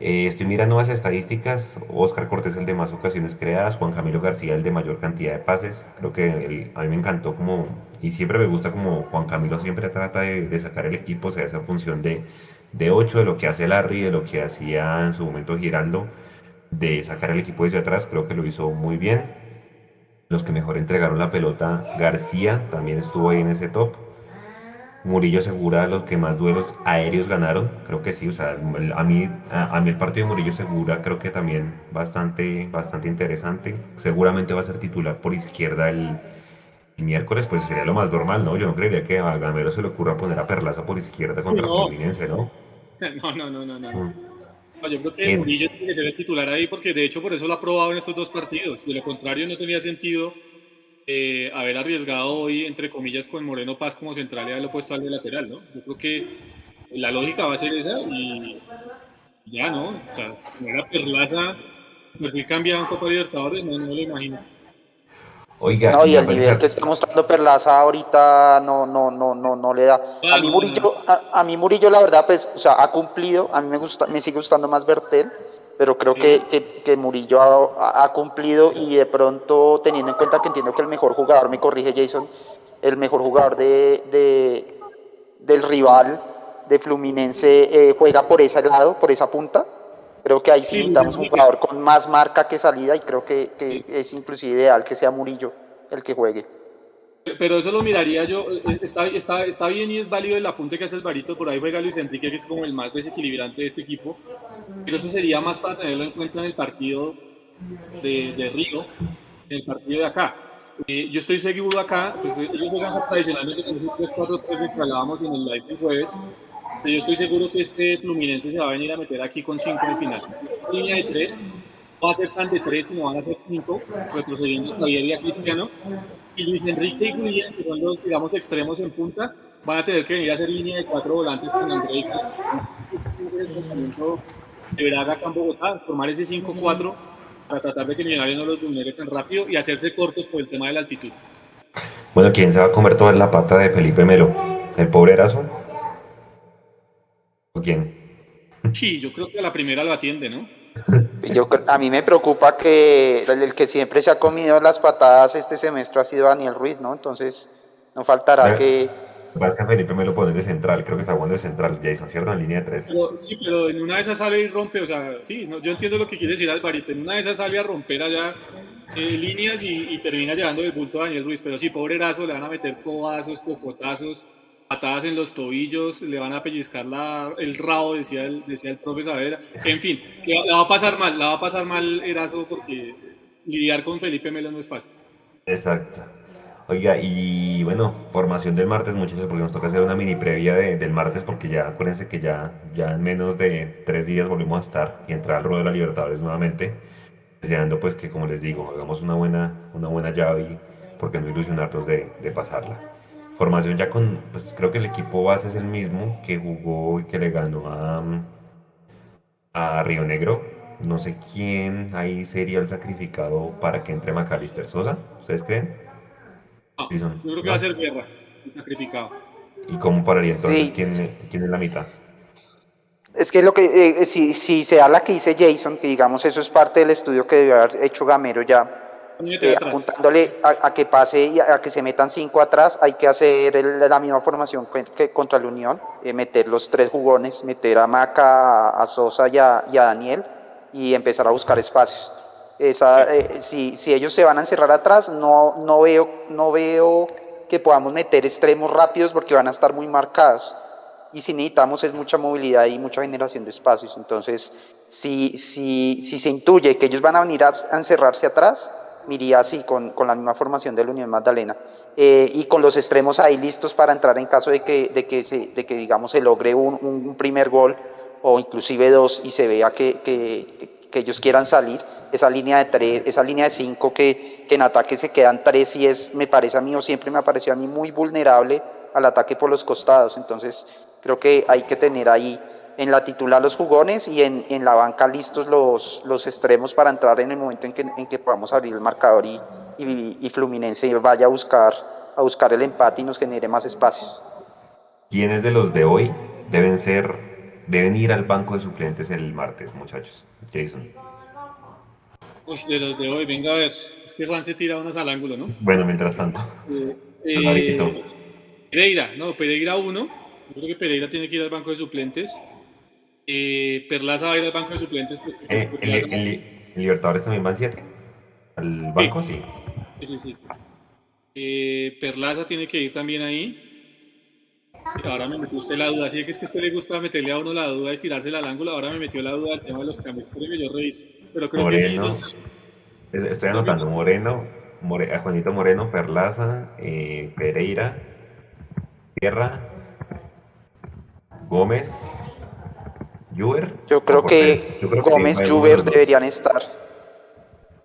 Eh, estoy mirando las estadísticas. Oscar Cortés, el de más ocasiones creadas. Juan Camilo García, el de mayor cantidad de pases. Creo que a mí me encantó como, y siempre me gusta como Juan Camilo siempre trata de, sacar el equipo, o sea, esa función de, de 8, de lo que hace Larry, de lo que hacía en su momento Giraldo, de sacar el equipo desde atrás. Creo que lo hizo muy bien. Los que mejor entregaron la pelota, García también estuvo ahí en ese top. Murillo Segura los que más duelos aéreos ganaron, creo que sí, o sea, a mí, a, mí el partido de Murillo Segura creo que también bastante, bastante interesante, seguramente va a ser titular por izquierda el, miércoles, pues sería lo más normal, ¿no? Yo no creería que a Gamero se le ocurra poner a Perlaza por izquierda contra no. Fluminense, ¿no? No, no, no, no, no. Mm. yo creo que Murillo tiene que ser el titular ahí porque de hecho por eso lo ha probado en estos dos partidos, de lo contrario no tenía sentido eh, haber arriesgado hoy, entre comillas, con Moreno Paz como central y haberlo puesto al de lateral, ¿no? Yo creo que la lógica va a ser esa y ya, ¿no? O sea, si era Perlaza, perfil cambiado en Copa Libertadores, no, no lo imagino. Oiga, no, y el nivel que está mostrando Perlaza ahorita no, no, no, no, no le da. A mí Murillo, a, mí Murillo la verdad, pues, o sea, ha cumplido, a mí me gusta, me sigue gustando más Bertel, pero creo que, que, Murillo ha, cumplido y de pronto, teniendo en cuenta que entiendo que el mejor jugador, me corrige Jason, el mejor jugador de, de del rival de Fluminense eh, juega por ese lado, por esa punta. Creo que ahí sí necesitamos un jugador con más marca que salida y creo que, que es inclusive ideal que sea Murillo el que juegue. Pero eso lo miraría yo, eh, está, está, está, bien y es válido el apunte que hace el Barito, por ahí juega Luis Enrique, que es como el más desequilibrante de este equipo, pero eso sería más para tenerlo en cuenta en el partido de, de Río, en el partido de acá. Eh, yo estoy seguro acá, pues ellos juegan tradicionalmente con 3-4-3 que hablábamos en el live del jueves, yo estoy seguro que este Fluminense se va a venir a meter aquí con 5 en final. Línea de 3, va a ser tan de 3, sino van a ser 5, retrocediendo Javier y a Cristiano y Luis Enrique y Julián, que son los, digamos, extremos en punta, van a tener que venir a hacer línea de cuatro volantes con André y de Braga acá en Bogotá, formar ese 5-4 para tratar de que Millonarios no los vulnere tan rápido y hacerse cortos por el tema de la altitud. Bueno, ¿quién se va a comer toda la pata de Felipe Melo? ¿El pobre Erazo? ¿O quién? Sí, yo creo que a la primera lo atiende, ¿no? Yo, a mí me preocupa que el que siempre se ha comido las patadas este semestre ha sido Daniel Ruiz, ¿no? Entonces, no faltará que... Que Felipe me lo pone de central, creo que está jugando de central, Jason, ¿cierto? En línea de tres. sí, pero en una de esas sale y rompe, o sea, sí, yo entiendo lo que quiere decir Alvarito, en una de esas sale a romper allá eh, líneas y, termina llevando el bulto a Daniel Ruiz, pero sí, pobre Erazo, le van a meter cobazos, cocotazos, patadas en los tobillos, le van a pellizcar la, el rabo, decía el, decía el profe Saavedra. En fin, la, va a pasar mal, la va a pasar mal Erazo porque lidiar con Felipe Melo no es fácil. Exacto. Oiga, y bueno, formación del martes, muchachos, porque nos toca hacer una mini previa del martes, porque ya acuérdense que ya, ya en menos de tres días volvemos a estar y entrar al ruedo de la Libertadores nuevamente, deseando pues que, como les digo, hagamos una buena, una buena llave, porque no ilusionarnos de, de pasarla formación ya con, pues creo que el equipo base es el mismo que jugó y que le ganó a, a Río Negro. No sé quién ahí sería el sacrificado para que entre Macalister Sosa. ¿Ustedes creen? yo creo que va a ser Guerra, el sacrificado. ¿Y cómo pararía entonces? ¿Quién, ¿Quién, es la mitad? Es que lo que, eh, eh, si, si sea la que dice Jason, que digamos eso es parte del estudio que debe haber hecho Gamero ya, eh, apuntándole a, que pase y a, que se metan cinco atrás, hay que hacer la misma formación que, contra la Unión, eh, meter los tres jugones, meter a Maca, a, Sosa y a, Daniel y empezar a buscar espacios. Esa, eh, si, si, ellos se van a encerrar atrás, no, no, veo, no veo que podamos meter extremos rápidos porque van a estar muy marcados. Y si necesitamos es mucha movilidad y mucha generación de espacios. Entonces, si, si, si se intuye que ellos van a venir a, encerrarse atrás, miría así, con, con, la misma formación de la Unión Magdalena. Eh, y con los extremos ahí listos para entrar en caso de que, de que, se, de que digamos, se logre un, un primer gol o inclusive dos y se vea que, que, que ellos quieran salir. Esa línea de tres, esa línea de cinco que, que en ataque se quedan tres y es, me parece a mí, o siempre me ha parecido a mí muy vulnerable al ataque por los costados. Entonces, creo que hay que tener ahí en la titular los jugones y en, en la banca listos los, los extremos para entrar en el momento en que, en que podamos abrir el marcador y, y, y, Fluminense vaya a buscar, a buscar el empate y nos genere más espacios. ¿Quiénes de los de hoy deben ser, deben ir al banco de suplentes el martes, muchachos? Jason. Pues de los de hoy, venga a ver, es que Juan se tira unos al ángulo, ¿no? Bueno, mientras tanto. Eh, eh, Pereira, no, Pereira 1. Yo creo que Pereira tiene que ir al banco de suplentes. Eh, Perlaza va a ir al banco de suplentes. Pues, eh, el, Libertadores también van 7. ¿Al banco? Sí. Sí, sí, sí. Eh, Perlaza tiene que ir también ahí. Ahora me metió usted la duda. Así que es que a usted le gusta meterle a uno la duda y tirársela al ángulo. Ahora me metió la duda del tema de los cambios. Creo que yo reviso. Pero creo Moreno, que sí Estoy anotando Moreno, More, Juanito Moreno, Perlaza, eh, Pereira, Tierra, Gómez, Juber. Yo creo que Gómez, y Juber deberían estar.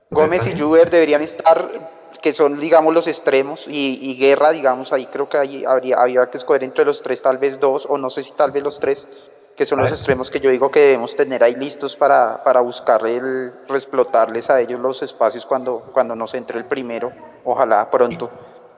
Gómez y Juber deberían estar, que son, digamos, los extremos, y, Guerra, digamos, ahí creo que ahí habría, habría que escoger entre los tres, tal vez dos, o no sé si tal vez los tres, que son los extremos que yo digo que debemos tener ahí listos para, para buscar el, explotarles a ellos los espacios cuando, cuando nos entre el primero, ojalá pronto,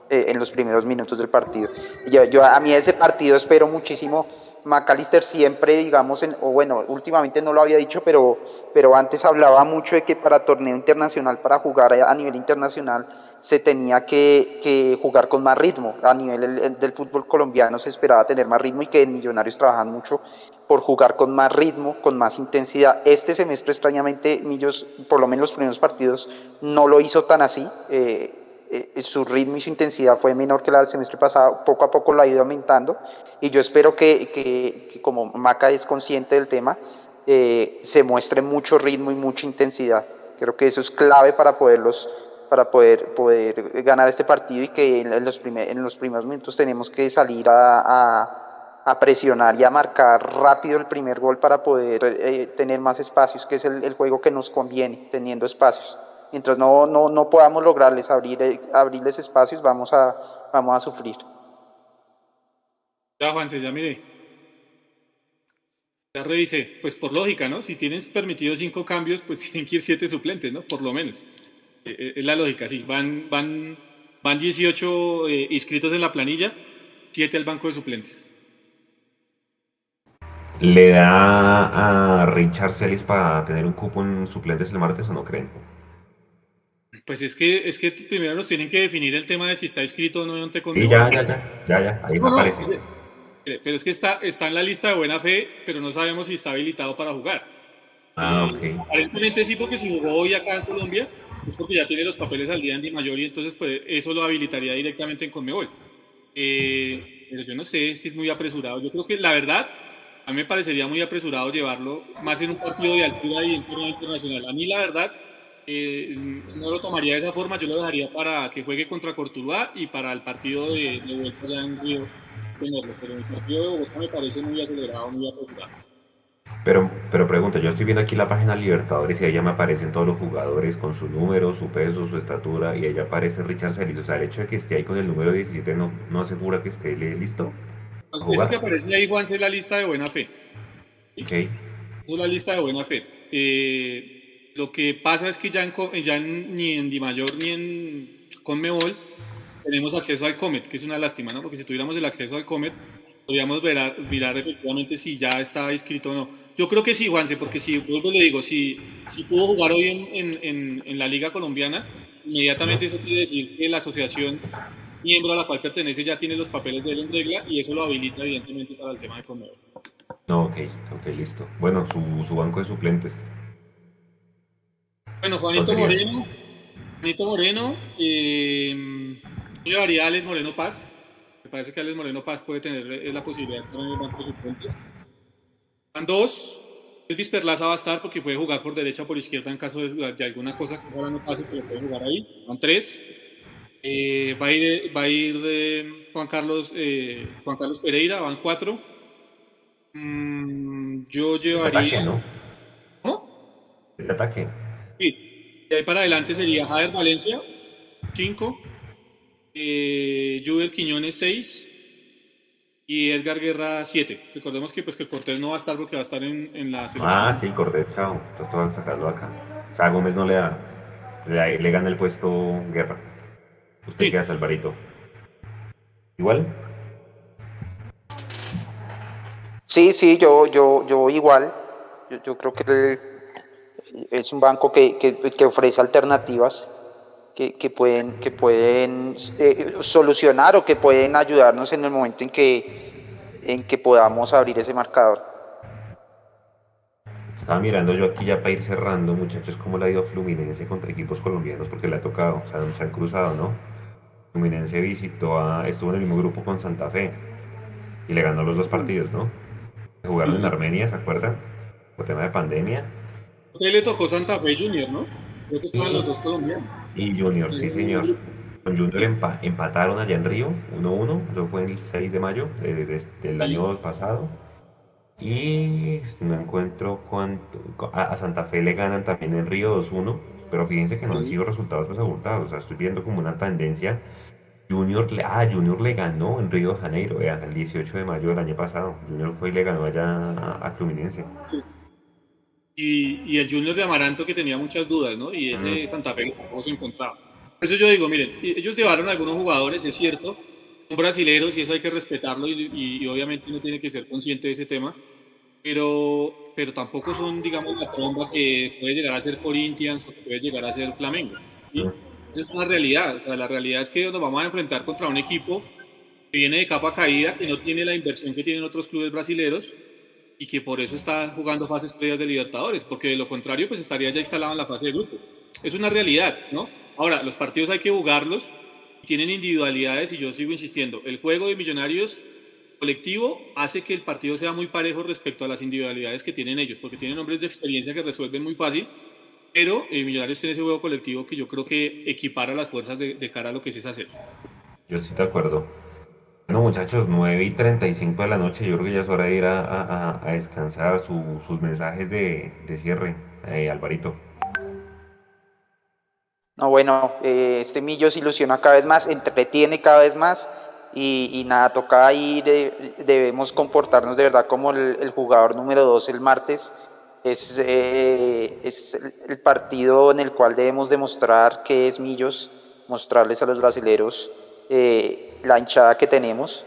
eh, en los primeros minutos del partido. Yo, yo a mí ese partido espero muchísimo McAllister siempre, digamos, en, o bueno, últimamente no lo había dicho, pero, pero antes hablaba mucho de que para torneo internacional, para jugar a nivel internacional, se tenía que, que jugar con más ritmo. A nivel del, fútbol colombiano se esperaba tener más ritmo y que Millonarios trabajan mucho por jugar con más ritmo, con más intensidad. Este semestre, extrañamente, Millos, por lo menos los primeros partidos, no lo hizo tan así. Eh, eh, su ritmo y su intensidad fue menor que la del semestre pasado, poco a poco lo ha ido aumentando y yo espero que, que, como Maca es consciente del tema, eh, se muestre mucho ritmo y mucha intensidad. Creo que eso es clave para poderlos para poder, poder ganar este partido y que en los, en los primeros minutos tenemos que salir a, a, presionar y a marcar rápido el primer gol para poder eh, tener más espacios, que es el juego que nos conviene, teniendo espacios mientras no, no, no podamos lograrles abrir, eh, abrirles espacios, vamos a, vamos a sufrir. Ya, Juanse, ya mire. Ya revisé, pues por lógica, ¿no? Si tienes permitido cinco cambios, pues tienen que ir siete suplentes, ¿no? Por lo menos. Eh, eh, es la lógica, sí. Van, van, van 18 inscritos en la planilla, siete al banco de suplentes. ¿Le da a Richard Celis para tener un cupo en suplentes el martes o no creen? Pues es que, es que primero nos tienen que definir el tema de si está escrito o no en Sí, ya, ya, ya, ya, ya, ahí me aparece. Eh, pero es que está, está en la lista de buena fe, pero no sabemos si está habilitado para jugar. Ah, ok. Aparentemente sí, porque si jugó hoy acá en Colombia, es porque ya tiene los papeles al día en Di Mayor y entonces pues eso lo habilitaría directamente en Conmebol. Eh, pero yo no sé si es muy apresurado. Yo creo que la verdad, a mí me parecería muy apresurado llevarlo más en un partido de altura y en torneo internacional. A mí la verdad eh, no lo tomaría de esa forma, yo lo dejaría para que juegue contra Cortuluá y para el partido de, de vuelta ya en Río tenerlo, pero el partido de Bogotá me parece muy acelerado, muy apresurado. Pero, pero pregunta, yo estoy viendo aquí la página Libertadores y ahí ya me aparecen todos los jugadores con su número, su peso, su estatura y ahí aparece Richard Celis. O sea, el hecho de que esté ahí con el número 17 no, no asegura que esté listo. Eso que aparece ahí, Juan, es la lista de buena fe. Ok. es la lista de buena fe. Eh, lo que pasa es que ya, en, ni en Di Mayor ni en Conmebol tenemos acceso al Comet, que es una lástima, ¿no? Porque si tuviéramos el acceso al Comet, podríamos ver, mirar efectivamente si ya está inscrito o no. Yo creo que sí, Juanse, porque si, vuelvo le digo, si, si pudo jugar hoy en, en, la Liga Colombiana, inmediatamente eso quiere decir que la asociación miembro a la cual pertenece ya tiene los papeles de él en regla y eso lo habilita evidentemente para el tema de Conmebol. No, ok, ok, listo. Bueno, su, su banco de suplentes. Bueno, Juanito Moreno, Juanito Moreno, eh, yo llevaría a Alex Moreno Paz. Me parece que Alex Moreno Paz puede tener eh, la posibilidad de estar en el banco de suplentes. Van dos. Elvis Perlaza va a estar porque puede jugar por derecha o por izquierda en caso de, de alguna cosa que ahora no pase, pero puede jugar ahí. Van tres. Eh, va a ir, va a ir de Juan Carlos, eh, Juan Carlos Pereira, van cuatro. Mm, yo llevaría. Ataque, ¿no? ¿Cómo? El ataque. Sí. De ahí para adelante sería Javier Valencia, cinco. Eh, Juber Quiñones, seis. Y Edgar Guerra, siete. Recordemos que, pues, que Cortés no va a estar porque va a estar en, en la selección. Ah, sí, Cortés, chao. Entonces voy a sacarlo acá. O sea, Gómez no le da. Le, le gana el puesto Guerra. Usted Sí. queda Alvarito. ¿Igual? Sí, sí, yo, yo, yo igual. Yo, yo creo que el- es un banco que, que- que ofrece alternativas que, que pueden, que pueden eh, solucionar o que pueden ayudarnos en el momento en que, en que podamos abrir ese marcador. Estaba mirando yo aquí ya para ir cerrando, muchachos, cómo le ha ido a Fluminense contra equipos colombianos, porque le ha tocado, o sea, se han cruzado, ¿no? Fluminense visitó a, estuvo en el mismo grupo con Santa Fe y le ganó los dos partidos, ¿no? Jugaron en Armenia, ¿se acuerdan? Por tema de pandemia. Usted le tocó Santa Fe Junior, ¿no? Creo que estaban los dos colombianos. Y Junior, sí señor. Con Junior empa- empataron allá en Río, 1-1, eso fue el 6 de mayo de- de- del año pasado. Y no encuentro cuánto. A, a Santa Fe le ganan también en Río 2-1, pero fíjense que no han sido resultados pues abultados. O sea, estoy viendo como una tendencia. Junior le, ah, Junior le ganó en Río de Janeiro, vean, el 18 de mayo del año pasado. Junior fue y le ganó allá a, a Fluminense. Y, y el Junior de Amaranto que tenía muchas dudas, ¿no? Y ese. Santa Fe tampoco se encontraba. Por eso yo digo, miren, ellos llevaron a algunos jugadores, es cierto, son brasileros y eso hay que respetarlo y, y- y obviamente uno tiene que ser consciente de ese tema, pero, pero tampoco son, digamos, la tromba que puede llegar a ser Corinthians o que puede llegar a ser Flamengo. ¿sí? Esa es una realidad, o sea, la realidad es que nos vamos a enfrentar contra un equipo que viene de capa caída, que no tiene la inversión que tienen otros clubes brasileros y que por eso está jugando fases previas de Libertadores, porque de lo contrario pues estaría ya instalado en la fase de grupos. Es una realidad, ¿no? Ahora, los partidos hay que jugarlos, tienen individualidades y yo sigo insistiendo, el juego de Millonarios colectivo hace que el partido sea muy parejo respecto a las individualidades que tienen ellos, porque tienen hombres de experiencia que resuelven muy fácil, pero eh, Millonarios tiene ese juego colectivo que yo creo que equipara las fuerzas de, de cara a lo que es serie. Yo estoy de acuerdo. Bueno, muchachos, 9 y 35 de la noche, yo creo que ya es hora de ir a, descansar su- sus mensajes de, cierre, eh, Alvarito. No, bueno, eh, este Millos ilusiona cada vez más, entretiene cada vez más y, nada, toca ahí, de- debemos comportarnos de verdad como el, jugador número dos el martes. Es, eh, es el, el partido en el cual debemos demostrar que es Millos, mostrarles a los brasileros eh, la hinchada que tenemos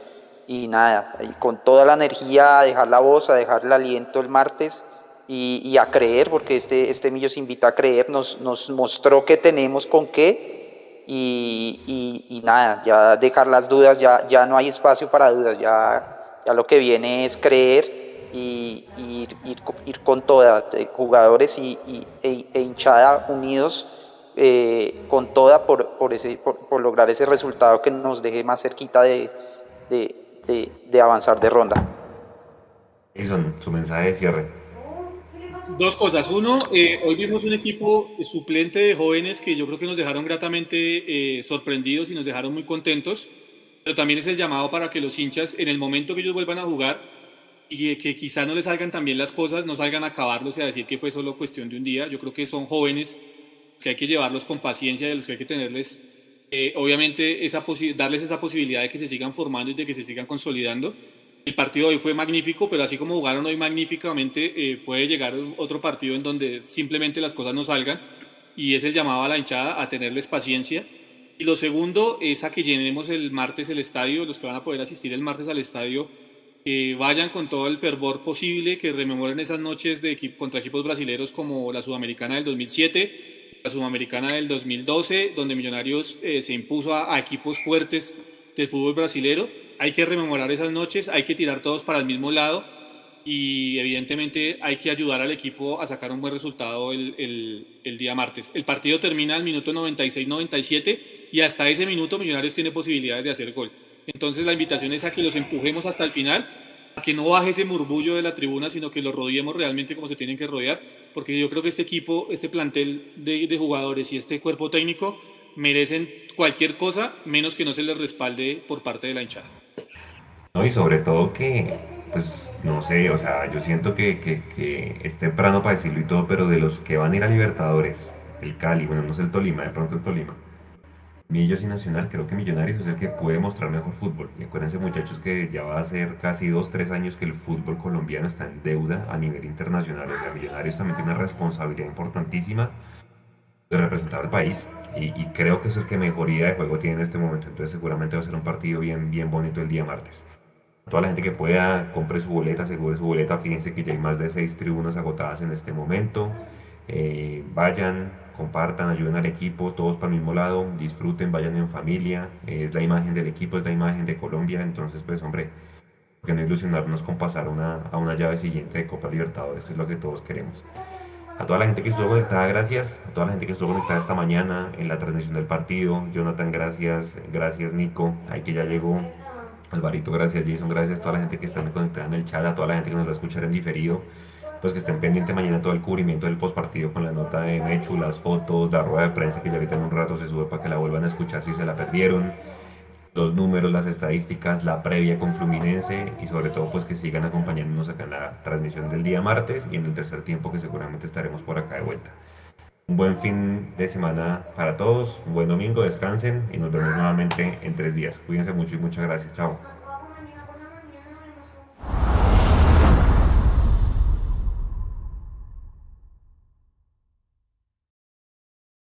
y nada, y con toda la energía a dejar la voz, a dejar el aliento el martes y, a creer, porque este, este Millos invita a creer, nos, nos mostró que tenemos con qué y, y- nada, ya dejar las dudas, ya, ya no hay espacio para dudas, ya, ya lo que viene es creer y, ir, ir ir con toda, de jugadores y- e, e hinchada unidos eh, con toda por, por, ese, por, por lograr ese resultado que nos deje más cerquita de, de, de- de avanzar de ronda. Jason, su mensaje de cierre. Dos cosas. Uno, eh, hoy vimos un equipo suplente de jóvenes que yo creo que nos dejaron gratamente eh, sorprendidos y nos dejaron muy contentos, pero también es el llamado para que los hinchas, en el momento que ellos vuelvan a jugar y que quizá no les salgan tan bien las cosas, no salgan a acabarlos y a decir que fue solo cuestión de un día. Yo creo que son jóvenes que hay que llevarlos con paciencia y a los que hay que tenerles, eh, obviamente, esa darles esa posibilidad de que se sigan formando y de que se sigan consolidando. El partido de hoy fue magnífico, pero así como jugaron hoy magníficamente, eh, puede llegar otro partido en donde simplemente las cosas no salgan y es el llamado a la hinchada a tenerles paciencia. Y lo segundo es a que llenemos el martes el estadio, los que van a poder asistir el martes al estadio, que vayan con todo el fervor posible, que rememoren esas noches de contra equipos brasileños como la Sudamericana del 2007, la Sudamericana del 2012, donde Millonarios eh, se impuso a, equipos fuertes del fútbol brasilero. Hay que rememorar esas noches, hay que tirar todos para el mismo lado y evidentemente hay que ayudar al equipo a sacar un buen resultado el, el día martes. El partido termina al minuto 96-97 y hasta ese minuto Millonarios tiene posibilidades de hacer gol. Entonces la invitación es a que los empujemos hasta el final que no baje ese murmullo de la tribuna, sino que lo rodeemos realmente como se tienen que rodear, porque yo creo que este equipo, este plantel de, jugadores y este cuerpo técnico merecen cualquier cosa menos que no se les respalde por parte de la hinchada. No, y sobre todo que, pues, no sé, o sea, yo siento que, que, que es temprano para decirlo y todo, pero de los que van a ir a Libertadores, el Cali, bueno, no sé el Tolima, de pronto el Tolima, Millos y Nacional, creo que Millonarios es el que puede mostrar mejor fútbol. Y acuérdense muchachos que ya va a ser casi dos, tres años que el fútbol colombiano está en deuda a nivel internacional. O sea, Millonarios también tiene una responsabilidad importantísima de representar al país. Y, creo que es el que mejoría de juego tiene en este momento. Entonces seguramente va a ser un partido bien, bien bonito el día martes. Toda la gente que pueda, compre su boleta, asegure su boleta. Fíjense que ya hay más de seis tribunas agotadas en este momento. Eh, vayan, compartan, ayuden al equipo, todos para el mismo lado, disfruten, vayan en familia, es la imagen del equipo, es la imagen de Colombia, entonces pues hombre, que no ilusionarnos con pasar una, a una llave siguiente de Copa Libertadores, que es lo que todos queremos. A toda la gente que estuvo conectada, gracias. A toda la gente que estuvo conectada esta mañana en la transmisión del partido. Jonathan, gracias. Gracias, Nico. Ahí que ya llegó. Alvarito, gracias. Jason, gracias. A toda la gente que está conectada en el chat. A toda la gente que nos va a escuchar en diferido pues que estén pendientes mañana todo el cubrimiento del postpartido con la nota de Mechu, las fotos, la rueda de prensa que ya ahorita en un rato se sube para que la vuelvan a escuchar si se la perdieron, los números, las estadísticas, la previa con Fluminense y sobre todo pues que sigan acompañándonos acá en la transmisión del día martes y en el tercer tiempo que seguramente estaremos por acá de vuelta. Un buen fin de semana para todos, un buen domingo, descansen y nos vemos nuevamente en tres días. Cuídense mucho y muchas gracias. Chao.